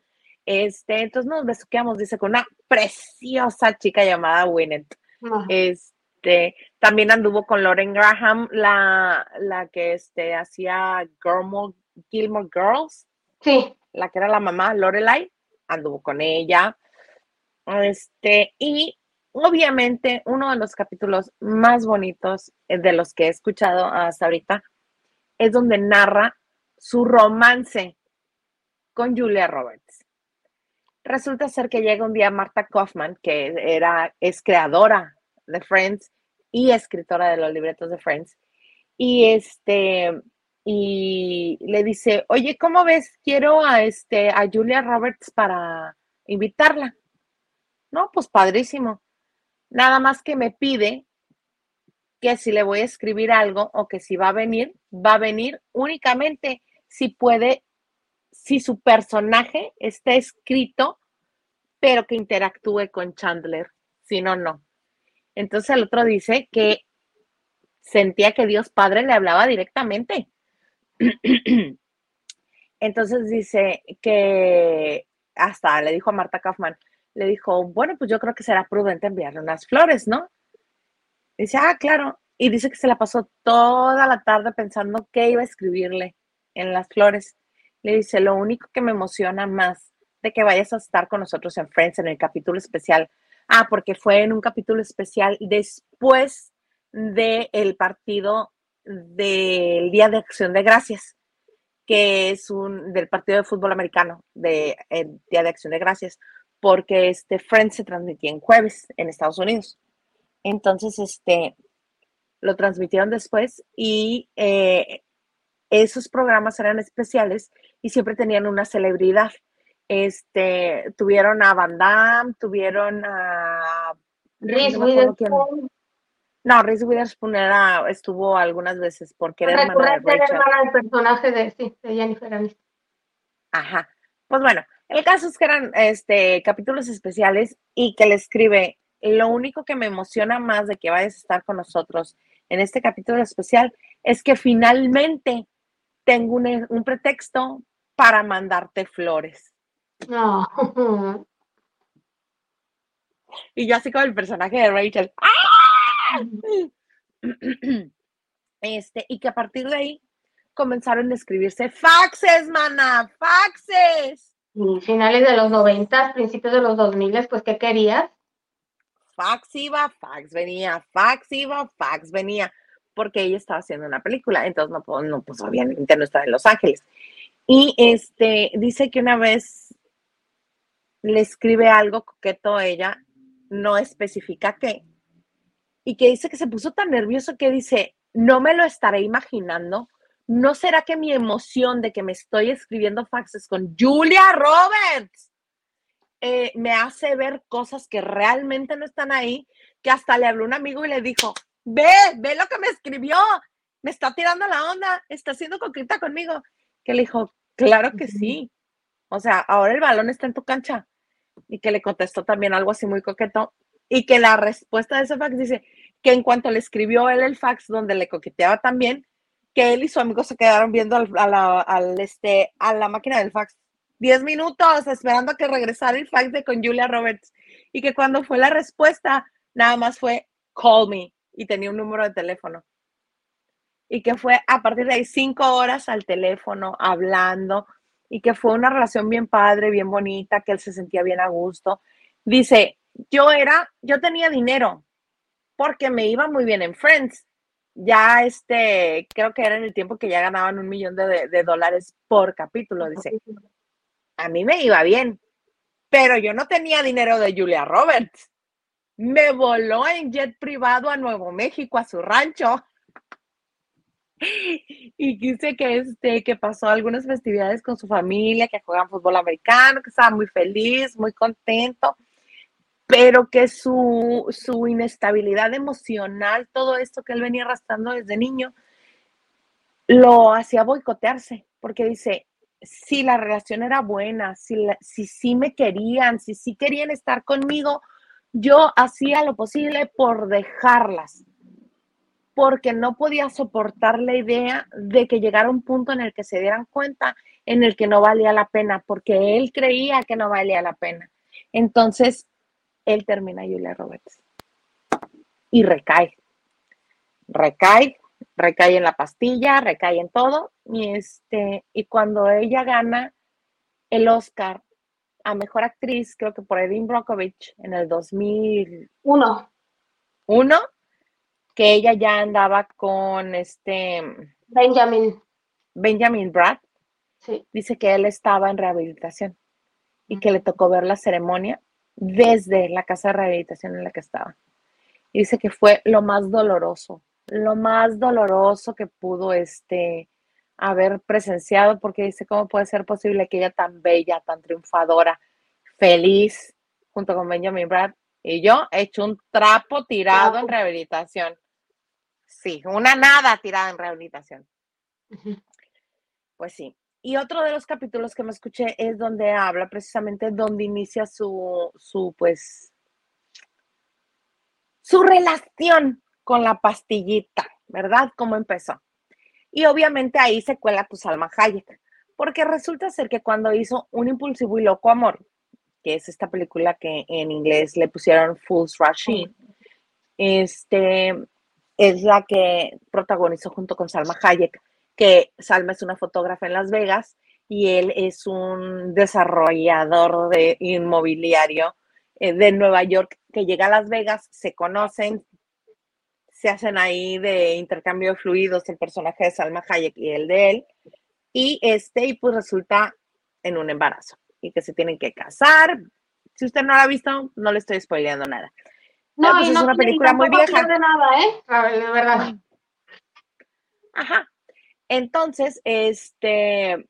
Este, entonces nos besuqueamos, dice, con una preciosa chica llamada Winnet. Este, también anduvo con Lauren Graham, la, la que este, hacía Gilmore, Girls. Sí. La que era la mamá, Lorelai, anduvo con ella. Este, y obviamente uno de los capítulos más bonitos de los que he escuchado hasta ahorita es donde narra su romance con Julia Roberts. Resulta ser que llega un día Marta Kaufman, que era, es creadora de Friends y escritora de los libretos de Friends, y este y le dice, oye, ¿cómo ves? Quiero a este a Julia Roberts para invitarla. No, pues padrísimo. Nada más que me pide que si le voy a escribir algo o que si va a venir, va a venir únicamente si puede, si su personaje está escrito, pero que interactúe con Chandler, si no, no. Entonces el otro dice que sentía que Dios Padre le hablaba directamente. Entonces dice que hasta le dijo a Marta Kaufman, le dijo, bueno, pues yo creo que será prudente enviarle unas flores, ¿no? Dice, ah, claro. Y dice que se la pasó toda la tarde pensando qué iba a escribirle en las flores. Le dice, lo único que me emociona más de que vayas a estar con nosotros en Friends en el capítulo especial. Ah, porque fue en un capítulo especial después del partido del Día de Acción de Gracias, que es un del partido de fútbol americano, de Día de Acción de Gracias porque este Friends se transmitía en jueves en Estados Unidos. Entonces, este, lo transmitieron después y eh, esos programas eran especiales y siempre tenían una celebridad. Este, tuvieron a Van Damme, tuvieron a Reese Witherspoon. No, Reese Witherspoon era, estuvo algunas veces porque era hermana de hermana del personaje de, sí, de Jennifer Aniston. Ajá. Pues bueno, el caso es que eran este, capítulos especiales y que le escribe, lo único que me emociona más de que vayas a estar con nosotros en este capítulo especial es que finalmente tengo un, pretexto para mandarte flores. No. Y yo así como el personaje de Rachel. ¡Ah! Este, y que a partir de ahí comenzaron a escribirse faxes, mana, faxes finales de los 90, principios de los 2000, pues, ¿qué querías? Fax iba, fax venía, fax iba, fax venía, porque ella estaba haciendo una película, entonces no, no pues obviamente no estaba en Los Ángeles. Y este, dice que una vez le escribe algo coqueto a ella, no especifica qué, y que dice que se puso tan nervioso que dice, no me lo estaré imaginando, ¿no será que mi emoción de que me estoy escribiendo faxes con Julia Roberts eh, me hace ver cosas que realmente no están ahí? Que hasta le habló un amigo y le dijo, ve, ve lo que me escribió, me está tirando la onda, está siendo concreta conmigo. Que le dijo, Claro que sí. O sea, ahora el balón está en tu cancha. Y que le contestó también algo así muy coqueto. Y que la respuesta de ese fax dice que en cuanto le escribió él el fax donde le coqueteaba también, que él y su amigo se quedaron viendo a, la, al, este, a la máquina del fax. Diez minutos esperando a que regresara el fax de con Julia Roberts. Y que cuando fue la respuesta, nada más fue call me y tenía un número de teléfono. Y que fue a partir de ahí cinco horas al teléfono hablando y que fue una relación bien padre, bien bonita, que él se sentía bien a gusto. Dice, yo era, yo tenía dinero porque me iba muy bien en Friends. Ya este, creo que era en el tiempo que ya ganaban un millón de, de dólares por capítulo. Dice, a mí me iba bien, pero yo no tenía dinero de Julia Roberts me voló en jet privado a Nuevo México, a su rancho. Y quise que, este, que pasó algunas festividades con su familia, que juegan fútbol americano, que estaba muy feliz, muy contento, pero que su, su inestabilidad emocional, todo esto que él venía arrastrando desde niño, lo hacía boicotearse, porque dice, si la relación era buena, si, si sí me querían, si sí querían estar conmigo, yo hacía lo posible por dejarlas, porque no podía soportar la idea de que llegara un punto en el que se dieran cuenta en el que no valía la pena, porque él creía que no valía la pena. Entonces, él termina Julia Roberts y recae, recae, recae en la pastilla, recae en todo, y este, y cuando ella gana el Oscar a Mejor Actriz, creo que por Edin Brockovich en el 2001. Uno, que ella ya andaba con este... Benjamin. Benjamin Brad. Sí. Dice que él estaba en rehabilitación y que le tocó ver la ceremonia desde la casa de rehabilitación en la que estaba. Y dice que fue lo más doloroso, lo más doloroso que pudo este, haber presenciado, porque dice, ¿cómo puede ser posible que ella tan bella, tan triunfadora, feliz, junto con Benjamin Brad, y yo he hecho un trapo tirado en rehabilitación? Sí, una nada tirada en rehabilitación. Pues sí. Y otro de los capítulos que me escuché es donde habla precisamente donde inicia su, su pues, su relación con la pastillita, ¿verdad? ¿Cómo empezó? Y obviamente ahí se cuela tu Salma Hayek, porque resulta ser que cuando hizo Un impulsivo y loco amor, que es esta película que en inglés le pusieron Fool's Rush este, es la que protagonizó junto con Salma Hayek, que Salma es una fotógrafa en Las Vegas y él es un desarrollador de inmobiliario eh, de Nueva York que llega a Las Vegas, se conocen, se hacen ahí de intercambio de fluidos el personaje de Salma Hayek y el de él, y este, y pues resulta en un embarazo y que se tienen que casar. Si usted no la ha visto, no le estoy spoileando nada. No, pues es una película muy vieja. De nada, ¿eh? de verdad. Ajá. Entonces, este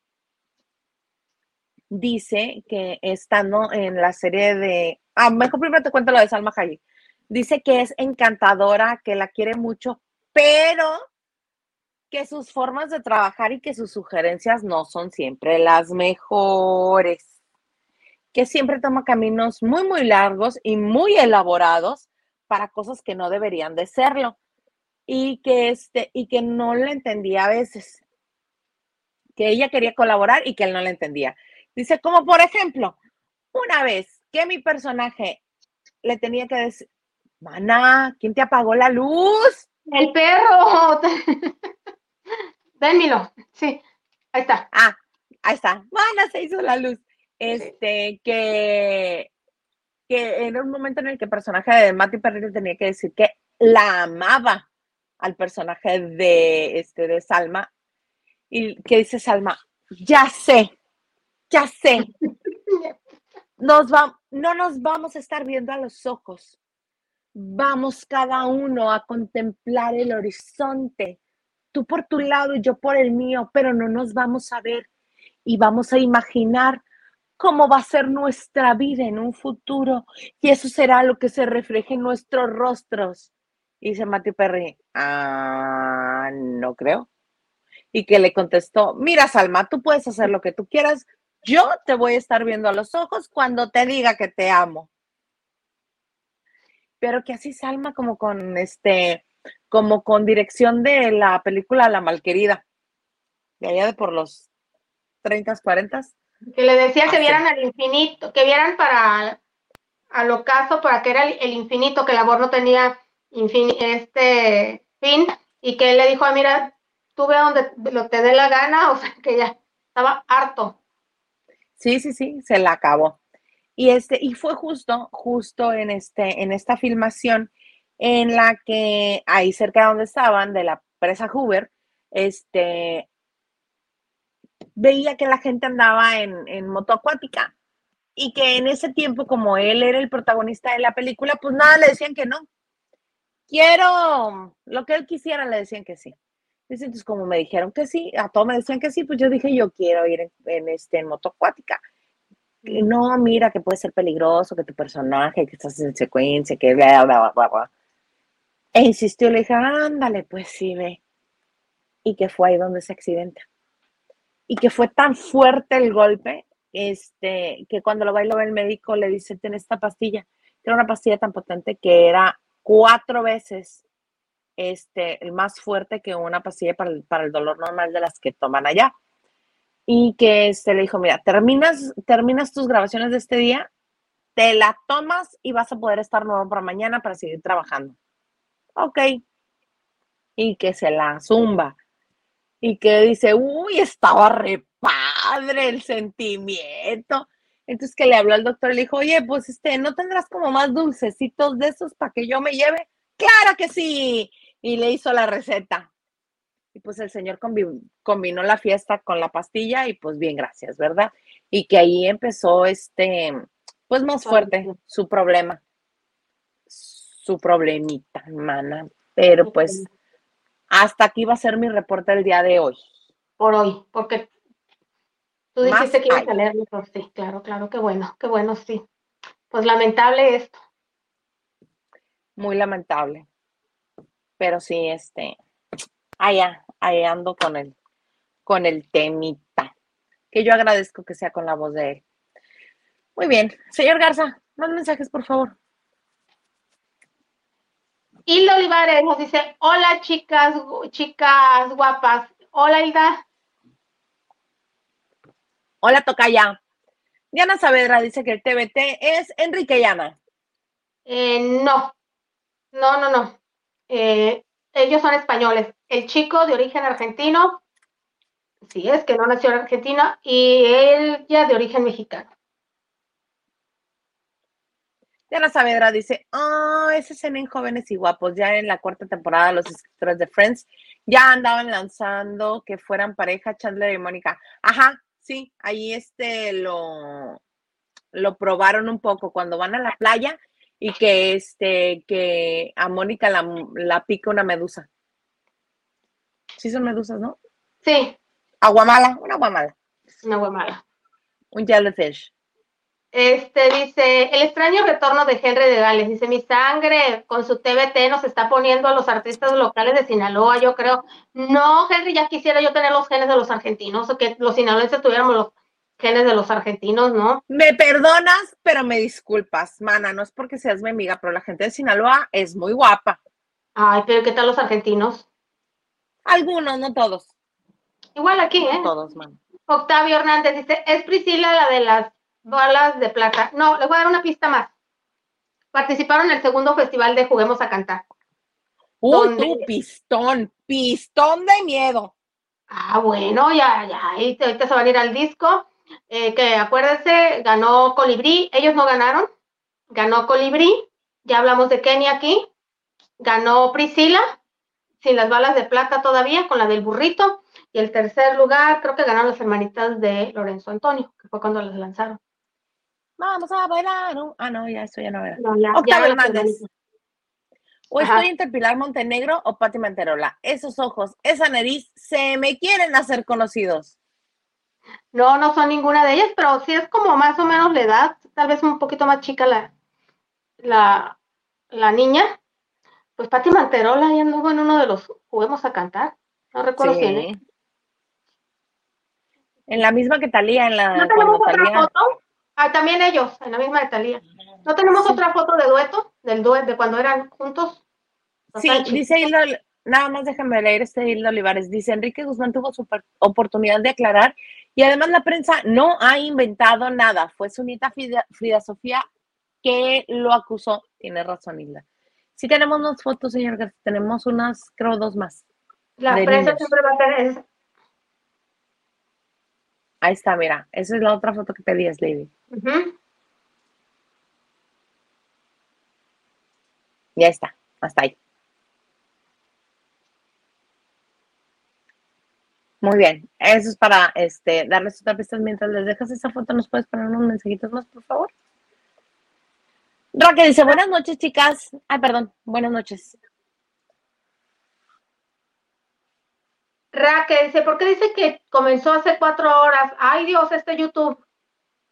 dice que estando en la serie de. Ah, mejor primero te cuento lo de Salma Hayek. Dice que es encantadora, que la quiere mucho, pero que sus formas de trabajar y que sus sugerencias no son siempre las mejores. Que siempre toma caminos muy, muy largos y muy elaborados para cosas que no deberían de serlo. Y que, este, y que no le entendía a veces. Que ella quería colaborar y que él no le entendía. Dice, como por ejemplo, una vez que mi personaje le tenía que decir, Mana, ¿quién te apagó la luz? El perro. Démelo. Sí, ahí está. Ah, ahí está. Mana, se hizo la luz. Este, que, que era un momento en el que el personaje de Mati Perrito tenía que decir que la amaba al personaje de, este, de Salma. Y que dice Salma, ya sé, ya sé. Nos va, no nos vamos a estar viendo a los ojos vamos cada uno a contemplar el horizonte, tú por tu lado y yo por el mío, pero no nos vamos a ver y vamos a imaginar cómo va a ser nuestra vida en un futuro y eso será lo que se refleje en nuestros rostros. Y dice Mati Perry, ah, no creo. y que le contestó, mira Salma, tú puedes hacer lo que tú quieras, yo te voy a estar viendo a los ojos cuando te diga que te amo. Pero que así Salma como con este, como con dirección de la película La Malquerida, de allá de por los 30, 40. Que le decía que vieran al infinito, que vieran para al ocaso, para que era el, infinito, que el amor no tenía este fin, y que él le dijo, ah, mira, tú ve donde lo te dé la gana, o sea, que ya estaba harto. Sí, sí, sí, se la acabó. Y este, y fue justo, justo en este, en esta filmación en la que ahí cerca de donde estaban, de la presa Hoover, este, veía que la gente andaba en, en moto acuática y que en ese tiempo, como él era el protagonista de la película, pues nada, le decían que no. Quiero lo que él quisiera, le decían que sí. Entonces, como me dijeron que sí, a todos me decían que sí, pues yo dije, yo quiero ir en, este, en moto acuática. no, mira, que puede ser peligroso, que tu personaje, que estás en secuencia, que bla, bla, bla, bla. E insistió, le dije, ándale, pues sí, ve. Y que fue ahí donde se accidenta y que fue tan fuerte el golpe este, que cuando lo ve el médico le dice, ten esta pastilla, que era una pastilla tan potente que era cuatro veces este, más fuerte que una pastilla para el, para el dolor normal de las que toman allá. Y que este, le dijo, mira, terminas, terminas tus grabaciones de este día, te la tomas y vas a poder estar nuevo para mañana para seguir trabajando. Ok. Y que se la zumba y que dice, uy, estaba re padre el sentimiento. Entonces que le habló al doctor le dijo, oye, pues este, ¿no tendrás como más dulcecitos de esos para que yo me lleve? Claro que sí. Y le hizo la receta. Y pues el señor combinó la fiesta con la pastilla y pues bien, gracias, ¿verdad? Y que ahí empezó este, pues más fuerte su problema, su problemita, hermana. Pero pues hasta aquí va a ser mi reporte del día de hoy. Por hoy, porque tú dijiste que ibas a leerlo, sí, claro, claro, qué bueno, qué bueno, sí. Pues lamentable esto. Muy lamentable. Pero sí, este, allá, ahí ando con el, con el temita, que yo agradezco que sea con la voz de él. Muy bien, señor Garza, más mensajes, por favor. Hilda Olivares nos dice, hola chicas, chicas guapas. Hola Hilda. Hola Tocaya. Diana Saavedra dice que el TBT es Enrique Llana. Eh, no, no, no, no. Eh, ellos son españoles. El chico de origen argentino, sí es que no nació en Argentina, y él ya de origen mexicano. Diana Saavedra dice, oh, ese escena en Jóvenes y Guapos, ya en la cuarta temporada los escritores de Friends ya andaban lanzando que fueran pareja Chandler y Mónica. Ajá, sí, ahí este lo, lo probaron un poco cuando van a la playa y que este, que a Mónica la, la pica una medusa. Sí son medusas, ¿no? Sí. Aguamala, una aguamala. Una aguamala. Un jellyfish. Este dice, el extraño retorno de Henry de Gales. Dice, mi sangre con su TBT nos está poniendo a los artistas locales de Sinaloa, yo creo. No, Henry, ya quisiera yo tener los genes de los argentinos, o que los sinaloenses tuviéramos los genes de los argentinos, ¿no? Me perdonas, pero me disculpas, mana, no es porque seas mi amiga, pero la gente de Sinaloa es muy guapa. Ay, pero ¿qué tal los argentinos? Algunos, no todos. Igual aquí, ¿eh? todos, man. Octavio Hernández dice, es Priscila la de las balas de plata. No, les voy a dar una pista más. Participaron en el segundo festival de Juguemos a Cantar. Uy, tú, pistón, pistón de miedo. Ah, bueno, ya, ya, ahí ahorita se van a ir al disco. Eh, que acuérdense, ganó Colibrí, ellos no ganaron, ganó Colibrí, ya hablamos de Kenny aquí, ganó Priscila, sin las balas de plata todavía, con la del burrito, y el tercer lugar creo que ganaron las hermanitas de Lorenzo Antonio, que fue cuando las lanzaron. Vamos a bailar. Ah, no, ya eso ya no era. No, Octavio Hernández. O estoy entre Pilar Montenegro o Pati Manterola. Esos ojos, esa nariz, se me quieren hacer conocidos. No, no son ninguna de ellas, pero sí es como más o menos la edad, tal vez un poquito más chica la, la, la niña. Pues Pati Manterola ya anduvo en uno de los Juguemos a Cantar. No recuerdo quién. En la misma que Talía, en la ¿No tenemos otra foto? Ah, también ellos, en la misma de Talía. ¿No tenemos otra foto de dueto? Del dueto, de cuando eran juntos. sí, dice Hilda, nada más déjame leer este Hilda Olivares. Dice, Enrique Guzmán tuvo su oportunidad de aclarar y además la prensa no ha inventado nada. Fue su nieta Frida, Sofía que lo acusó. Tiene razón, Hilda. Sí tenemos unas fotos, señor Tenemos unas, creo, dos más. La prensa siempre va a tener Ahí está, mira. Esa es la otra foto que pedías, Lady. Ya está, hasta ahí. Muy bien, eso es para este, darles otra pista. Mientras les dejas esa foto, ¿nos puedes poner unos mensajitos más, por favor? Raquel dice, buenas noches, chicas. Ay, perdón, buenas noches. Raquel dice, ¿por qué dice que comenzó hace cuatro horas? Ay, Dios, este YouTube.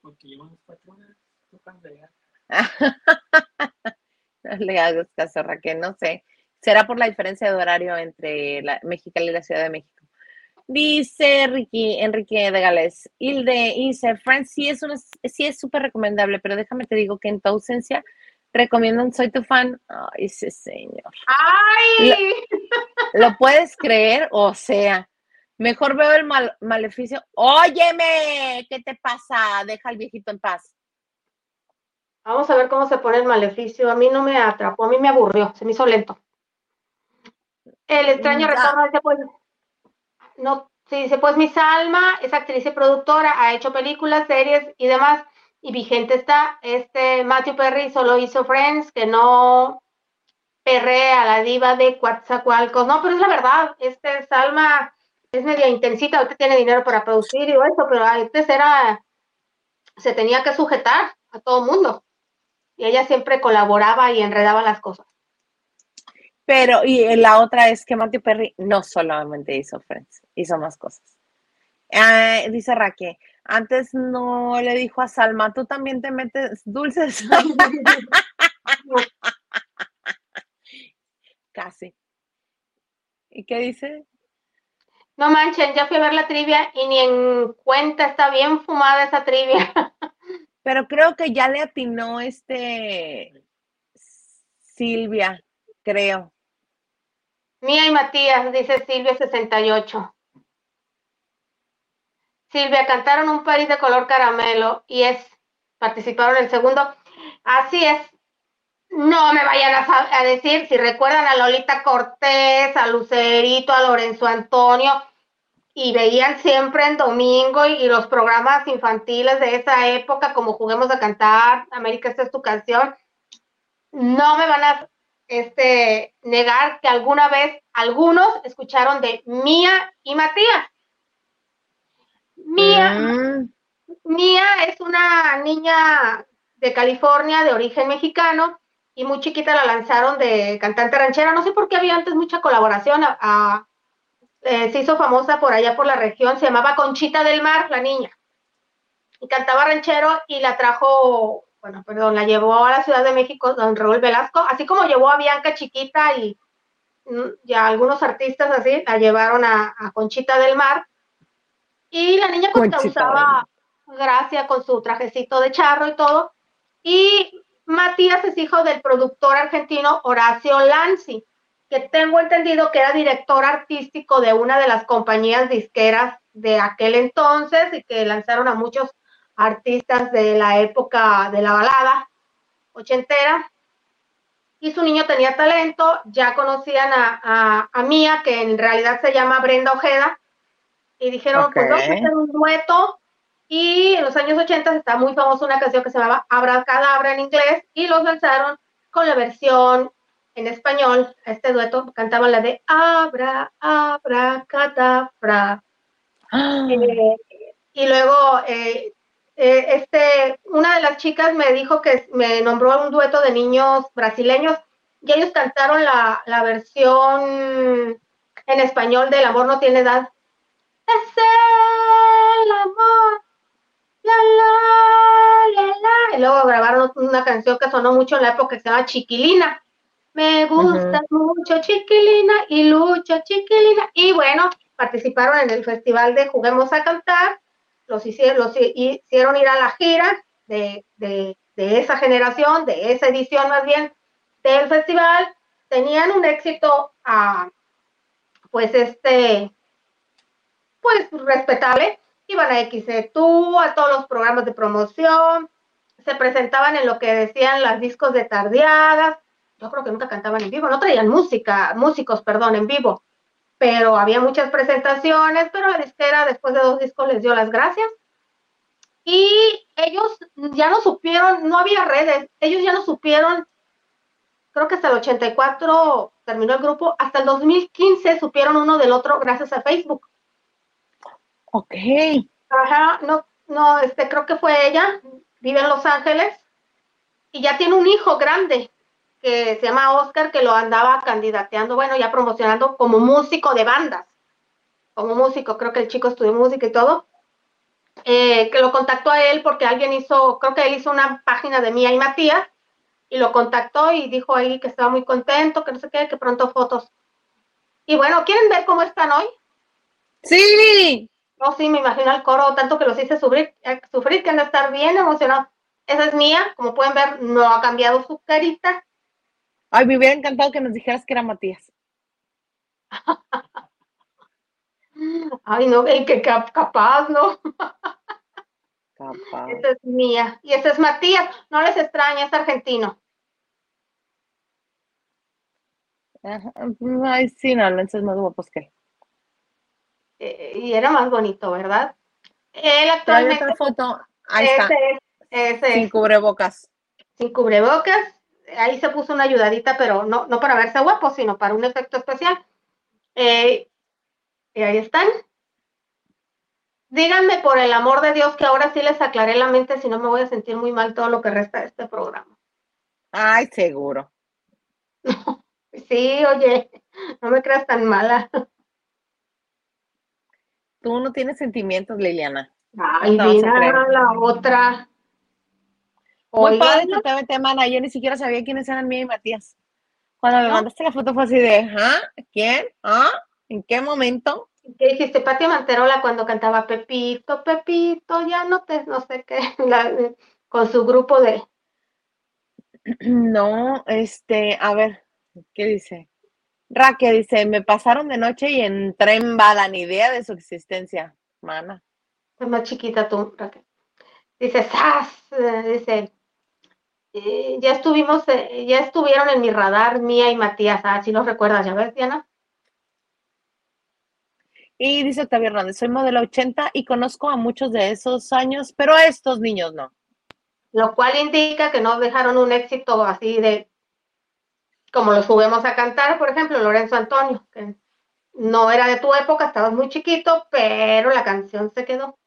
Porque llevamos cuatro horas. le hagas caso, Raquel, no sé. Será por la diferencia de horario entre la, Mexicali y la Ciudad de México. Dice Ricky, Enrique de Gales, Hilde, dice, Friends sí es una, sí es súper recomendable, pero déjame te digo que en tu ausencia recomiendan Soy tu fan. Ay, ese señor. ¡Ay! ¿Lo, puedes creer? O sea, mejor veo el maleficio. Óyeme, ¿qué te pasa? Deja al viejito en paz. Vamos a ver cómo se pone el maleficio. A mí no me atrapó, a mí me aburrió, se me hizo lento. El extraño retorno de ese pueblo. No, sí, dice, pues mi Salma es actriz y productora, ha hecho películas, series y demás y vigente está. Este Matthew Perry solo hizo Friends, que no perrea a la diva de Coatzacoalcos. No, pero es la verdad, este Salma es media intensita, ahorita tiene dinero para producir y eso, pero antes era, se tenía que sujetar a todo mundo. Y ella siempre colaboraba y enredaba las cosas. Pero, y la otra es que Matthew Perry no solamente hizo Friends, hizo más cosas. Ah, dice Raquel, antes no le dijo a Salma, tú también te metes dulces. Casi. ¿Y qué dice? No manchen, ya fui a ver la trivia y ni en cuenta está bien fumada esa trivia. Pero creo que ya le atinó este Silvia, creo. Mía y Matías, dice Silvia 68. Silvia, cantaron un país de color caramelo y es, participaron en el segundo. Así es. No me vayan a, decir, si recuerdan a Lolita Cortés, a Lucerito, a Lorenzo Antonio, y veían siempre en domingo y, los programas infantiles de esa época, como Juguemos a Cantar, América, esta es tu canción, no me van a este, negar que alguna vez algunos escucharon de Mía y Matías. Mía, mm. Mía es una niña de California de origen mexicano y muy chiquita la lanzaron de cantante ranchera. No sé por qué había antes mucha colaboración. Eh, se hizo famosa por allá por la región. Se llamaba Conchita del Mar, la niña. Y cantaba ranchero y la trajo, bueno, perdón, la llevó a la Ciudad de México don Raúl Velasco, así como llevó a Bianca Chiquita y, mm, a algunos artistas así, la llevaron a Conchita del Mar y la niña pues causaba gracia con su trajecito de charro y todo. Y Matías es hijo del productor argentino Horacio Lanzi, que tengo entendido que era director artístico de una de las compañías disqueras de aquel entonces y que lanzaron a muchos artistas de la época de la balada ochentera. Y su niño tenía talento, ya conocían a, a, a Mía, que en realidad se llama Brenda Ojeda, y dijeron, pues vamos a hacer un dueto. Y en los años 80 está muy famosa una canción que se llamaba Cadabra en inglés y los lanzaron con la versión en español. Este dueto cantaban la de Abra, Abra, Cadabra. Ah. Eh, y luego eh, eh, este, una de las chicas me dijo que me nombró un dueto de niños brasileños y ellos cantaron la, la versión en español del amor no tiene edad es el amor. La, la, la, y luego grabaron una canción que sonó mucho en la época que se llama Chiquilina. Me gusta mucho Chiquilina y lucha Chiquilina. Y bueno, participaron en el festival de Juguemos a Cantar los hicieron, los hicieron ir a la gira de, de, de esa generación, de esa edición más bien del festival, tenían un éxito, ah, pues este, pues respetable, iban a XETU, a todos los programas de promoción, se presentaban en lo que decían las discos de tardeadas, yo creo que nunca cantaban en vivo, no traían música, músicos, perdón, en vivo, pero había muchas presentaciones, pero la disquera después de dos discos les dio las gracias. Y ellos ya no supieron, no había redes, ellos ya no supieron, creo que hasta el 84 terminó el grupo, hasta el 2015 supieron uno del otro gracias a Facebook. Ok. Ajá, no, no, este, creo que fue ella, vive en Los Ángeles y ya tiene un hijo grande que se llama Oscar, que lo andaba candidateando, bueno, ya promocionando como músico de bandas, como músico, creo que el chico estudió música y todo, eh, que lo contactó a él porque alguien hizo, creo que él hizo una página de Mía y Matías, y lo contactó y dijo ahí que estaba muy contento, que no sé qué, que pronto fotos. Y bueno, ¿quieren ver cómo están hoy? Sí. No, sí, me imagino el coro, tanto que los hice sufrir, eh, sufrir que han de estar bien emocionados. Esa es mía, como pueden ver, no ha cambiado su carita. Ay, me hubiera encantado que nos dijeras que era Matías. Ay, no, el que capaz, ¿no? Capaz. Esa es mía. Y ese es Matías. No les extraña, es argentino. Ay, sí, no, es más guapos que él. Eh, y era más bonito, ¿verdad? Él actualmente. otra foto. Ahí está. Ese, Sin cubrebocas. Sin cubrebocas. Ahí se puso una ayudadita, pero no, no para verse guapo, sino para un efecto especial. Eh, y ahí están. Díganme por el amor de Dios que ahora sí les aclaré la mente, si no me voy a sentir muy mal todo lo que resta de este programa. Ay, seguro. sí, oye, no me creas tan mala. Tú no tienes sentimientos, Liliana. Ay, mira la otra. Muy padre que te tema, Yo ni siquiera sabía quiénes eran mí y Matías. Cuando me mandaste la foto fue así de, ¿ah? ¿Quién? ¿Ah? ¿En qué momento? ¿Qué dijiste? Pati Manterola cuando cantaba Pepito, Pepito, ya no te, no sé qué, con su grupo de... No, este, a ver, ¿qué dice? Raquel dice, me pasaron de noche y entré en bala, ni idea de su existencia, mana. Es más chiquita tú, Raquel. Dice. Dice, eh, ya estuvimos, eh, ya estuvieron en mi radar, Mía y Matías. Ah, si los recuerdas, ¿ya ves, Diana? Y dice Octavio Hernández, soy modelo 80 y conozco a muchos de esos años, pero a estos niños no. Lo cual indica que no dejaron un éxito así de como los juguemos a cantar, por ejemplo, Lorenzo Antonio, que no era de tu época, estabas muy chiquito, pero la canción se quedó.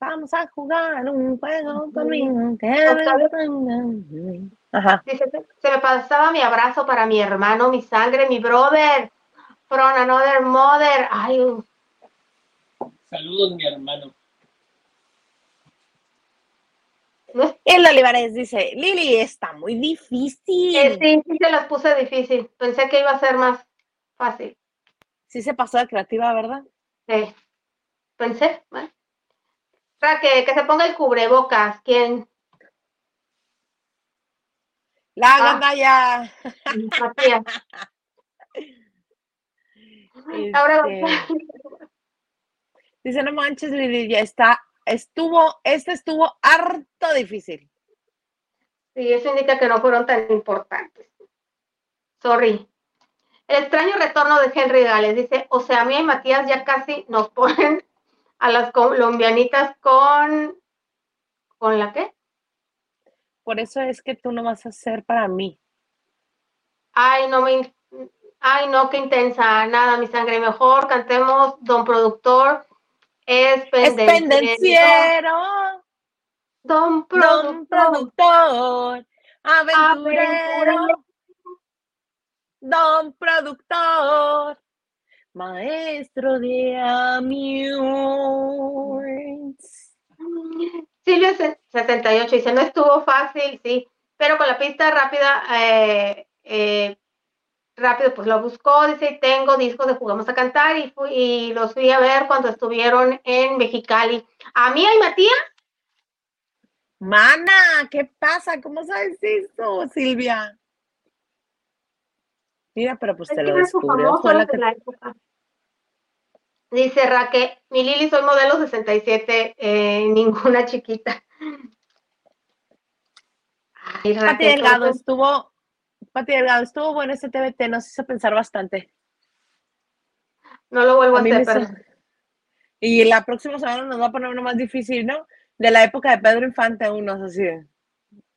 Vamos a jugar un juego conmigo. Ajá. Dice, se me pasaba mi abrazo para mi hermano, mi sangre, mi brother, from another mother. Ay, Saludos, mi hermano. El Olivares dice, Lili, está muy difícil. Eh, sí, sí se las puse difícil. Pensé que iba a ser más fácil. Sí se pasó de creativa, ¿verdad? Sí. Pensé, ¿vale? que, que se ponga el cubrebocas. ¿Quién? La ah. ya. Matías. Ahora. Este, dice, no manches, Lili, ya está estuvo, este estuvo harto difícil. Sí, eso indica que no fueron tan importantes. Sorry. El extraño retorno de Henry Gales dice, o sea, a mí y Matías ya casi nos ponen a las colombianitas con, ¿con la qué? Por eso es que tú no vas a ser para mí. Ay, no me, ay, no, qué intensa, nada, mi sangre, mejor cantemos Don Productor es pendenciero. Don, productor. Aventurero. Don productor. Maestro de amigos. Silvia 68 dice, no estuvo fácil, sí, pero con la pista rápida, eh, eh, rápido pues lo buscó, dice, tengo discos de Jugamos a Cantar y, fui, y los fui a ver cuando estuvieron en Mexicali. A mí y Matías. Mana, ¿qué pasa? ¿Cómo sabes eso, Silvia? Mira, pero pues te lo descubrió. Fue la que... la época. Dice Raquel, mi Lili soy modelo 67, eh, ninguna chiquita. Ay, Pati Delgado estuvo, Pati Delgado estuvo bueno ese TBT, nos hizo pensar bastante. No lo vuelvo a, hacer, Y la próxima semana nos va a poner uno más difícil, ¿no? De la época de Pedro Infante, unos así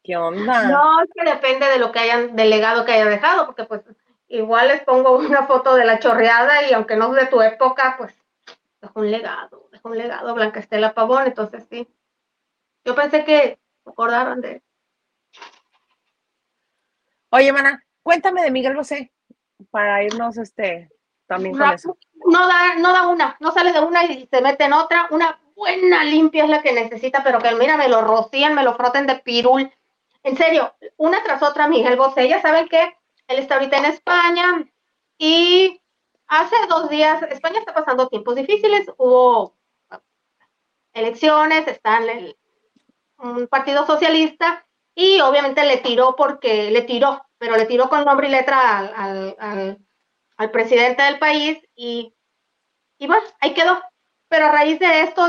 ¿qué onda? No, es que depende de lo que hayan, delegado que haya dejado, porque pues igual les pongo una foto de la chorreada y aunque no es de tu época, pues dejó un legado, dejó un legado Blanca Estela Pavón, entonces sí. Yo pensé que se acordaron de Oye, mana, cuéntame de Miguel Bosé para irnos este también con eso. No da, no da una, no sale de una y se mete en otra. Una buena limpia es la que necesita, pero que mira, me lo rocían, me lo froten de pirul. En serio, una tras otra, Miguel Bosé. Ya saben que él está ahorita en España y Hace dos días, España está pasando tiempos difíciles, hubo elecciones, está en un partido socialista y obviamente le tiró porque le tiró, pero le tiró con nombre y letra al, presidente del país y, y, bueno, ahí quedó. Pero a raíz de esto,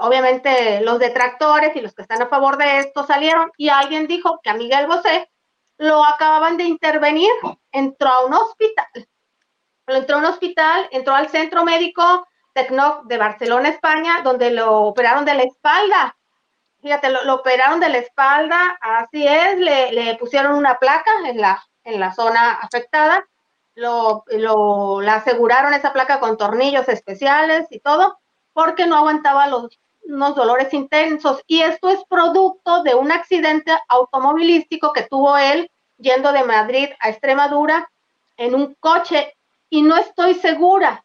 obviamente los detractores y los que están a favor de esto salieron y alguien dijo que a Miguel Bosé lo acababan de intervenir, entró a un hospital entró a un hospital, entró al centro médico Tecnoc de Barcelona, España, donde lo operaron de la espalda. Fíjate, lo, operaron de la espalda, así es, le, pusieron una placa en la, en la zona afectada, lo, lo, aseguraron esa placa con tornillos especiales y todo, porque no aguantaba los unos dolores intensos. Y esto es producto de un accidente automovilístico que tuvo él yendo de Madrid a Extremadura en un coche y no estoy segura.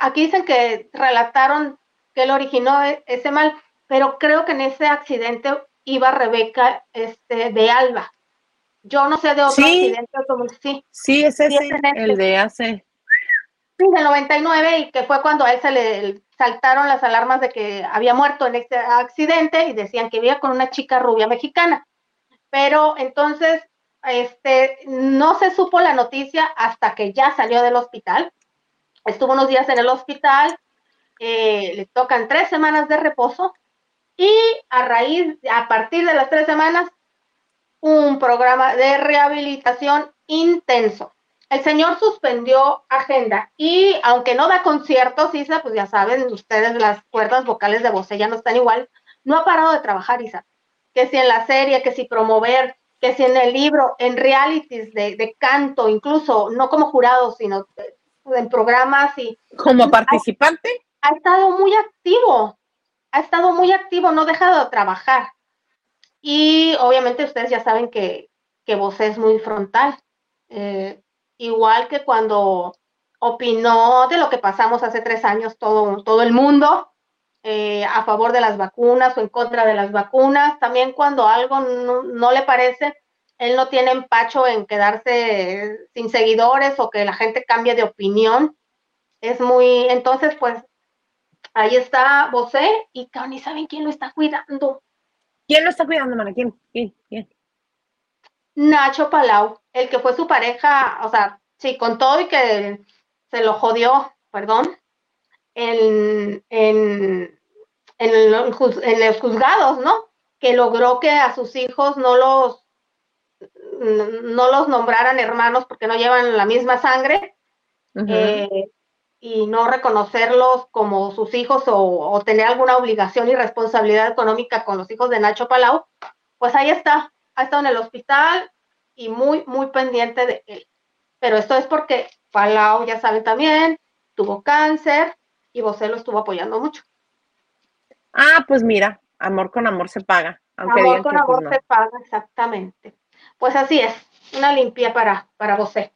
Aquí dicen que relataron que él originó e-, ese mal, pero creo que en ese accidente iba Rebeca este, de Alba. Yo no sé de otro accidente sí. Sí, ese es el de hace. Sí, del 99 y que fue cuando a él se le saltaron las alarmas de que había muerto en este accidente y decían que vivía con una chica rubia mexicana. Pero entonces este, no se supo la noticia hasta que ya salió del hospital. Estuvo unos días en el hospital, eh, le tocan tres semanas de reposo y a raíz, a partir de las tres semanas, un programa de rehabilitación intenso. El señor suspendió agenda y aunque no da conciertos, Isa, pues ya saben ustedes, las cuerdas vocales de voz ya no están igual, no ha parado de trabajar, Isa. Que si en la serie, que si promover, que si en el libro, en realities de, canto, incluso no como jurado, sino en programas y... Como participante. Ha, estado muy activo, ha estado muy activo, no ha dejado de trabajar. Y obviamente ustedes ya saben que, que es muy frontal. Eh, igual que cuando opinó de lo que pasamos hace tres años todo, todo el mundo, eh, a favor de las vacunas o en contra de las vacunas. También cuando algo no, le parece, él no tiene empacho en quedarse sin seguidores o que la gente cambie de opinión. Es muy, entonces pues ahí está Bosé y ni saben quién lo está cuidando. ¿Quién lo está cuidando, mana? ¿Quién? ¿Quién? ¿Quién? Nacho Palau, el que fue su pareja, o sea, sí, con todo y que se lo jodió, perdón, en, en, en, los juzgados, ¿no? Que logró que a sus hijos no los, no los nombraran hermanos porque no llevan la misma sangre eh, y no reconocerlos como sus hijos o, tener alguna obligación y responsabilidad económica con los hijos de Nacho Palau, pues ahí está, ha estado en el hospital y muy, muy pendiente de él. Pero esto es porque Palau, ya saben también, tuvo cáncer, y Bosé lo estuvo apoyando mucho. Ah, pues mira, amor con amor se paga. amor con pues, amor se paga, exactamente. Pues así es, una limpia para, para Bosé.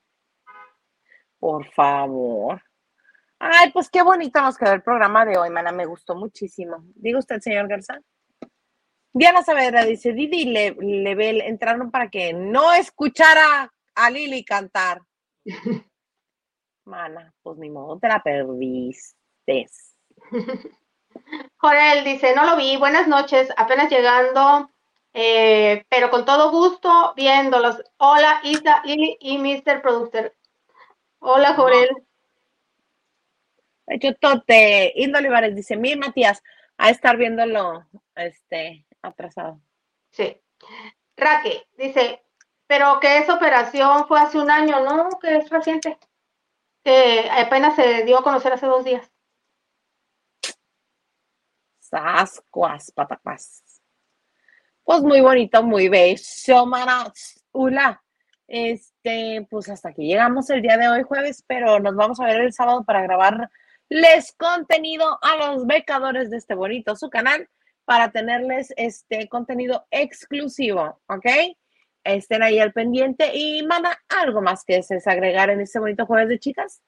Por favor. Ay, pues qué bonito nos quedó el programa de hoy, mana, me gustó muchísimo. Diga usted, señor Garza. Diana Saavedra dice, Didi y Lebel entraron para que no escuchara a Lili cantar. Mana, pues ni modo, te la perdiste. Jorel dice, no lo vi, buenas noches, apenas llegando, eh, pero con todo gusto viéndolos. Hola Isa, Lili y Mr. Producer. Hola Jorel. De hecho, Tote, Indo Olivares dice, mi Matías, a estar viéndolo este, atrasado. Sí. Raque dice, pero que esa operación fue hace un año, ¿no? Que es reciente. Que apenas se dio a conocer hace dos días. Sascuas, patapas. Pues muy bonito, muy bello, manas. Hola. Este, pues hasta aquí llegamos el día de hoy, jueves, pero nos vamos a ver el sábado para grabarles contenido a los becadores de este bonito su canal para tenerles este contenido exclusivo, ¿ok? Estén ahí al pendiente y manda algo más que desees agregar en este bonito jueves de chicas.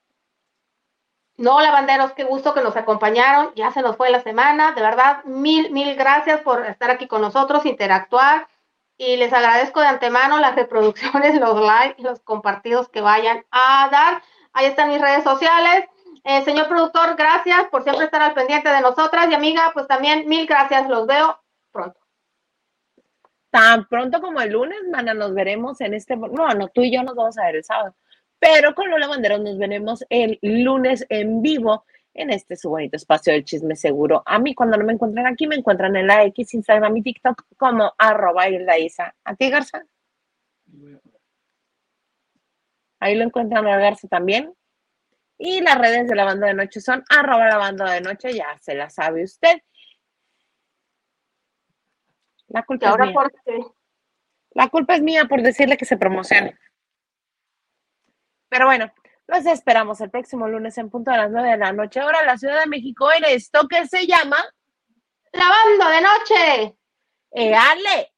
No, lavanderos, qué gusto que nos acompañaron. Ya se nos fue la semana. De verdad, mil, mil gracias por estar aquí con nosotros, interactuar. Y les agradezco de antemano las reproducciones, los likes, los compartidos que vayan a dar. Ahí están mis redes sociales. Eh, señor productor, gracias por siempre estar al pendiente de nosotras. Y amiga, pues también mil gracias. Los veo pronto. Tan pronto como el lunes, mana, nos veremos en este. No, no, tú y yo nos vamos a ver el sábado. Pero con los lavanderos nos veremos el lunes en vivo en este su bonito espacio del chisme seguro. A mí cuando no me encuentran aquí, me encuentran en la X, Instagram y TikTok como arroba Isa. ¿A ti, Garza? Ahí lo encuentran a Garza también. Y las redes de la banda de noche son arroba la banda de noche, ya se la sabe usted. La culpa es mía. La culpa es mía por decirle que se promocione. Pero bueno, los esperamos el próximo lunes en punto a las nueve de la noche, ahora la Ciudad de México, en esto que se llama Lavando de Noche. ¡Éale!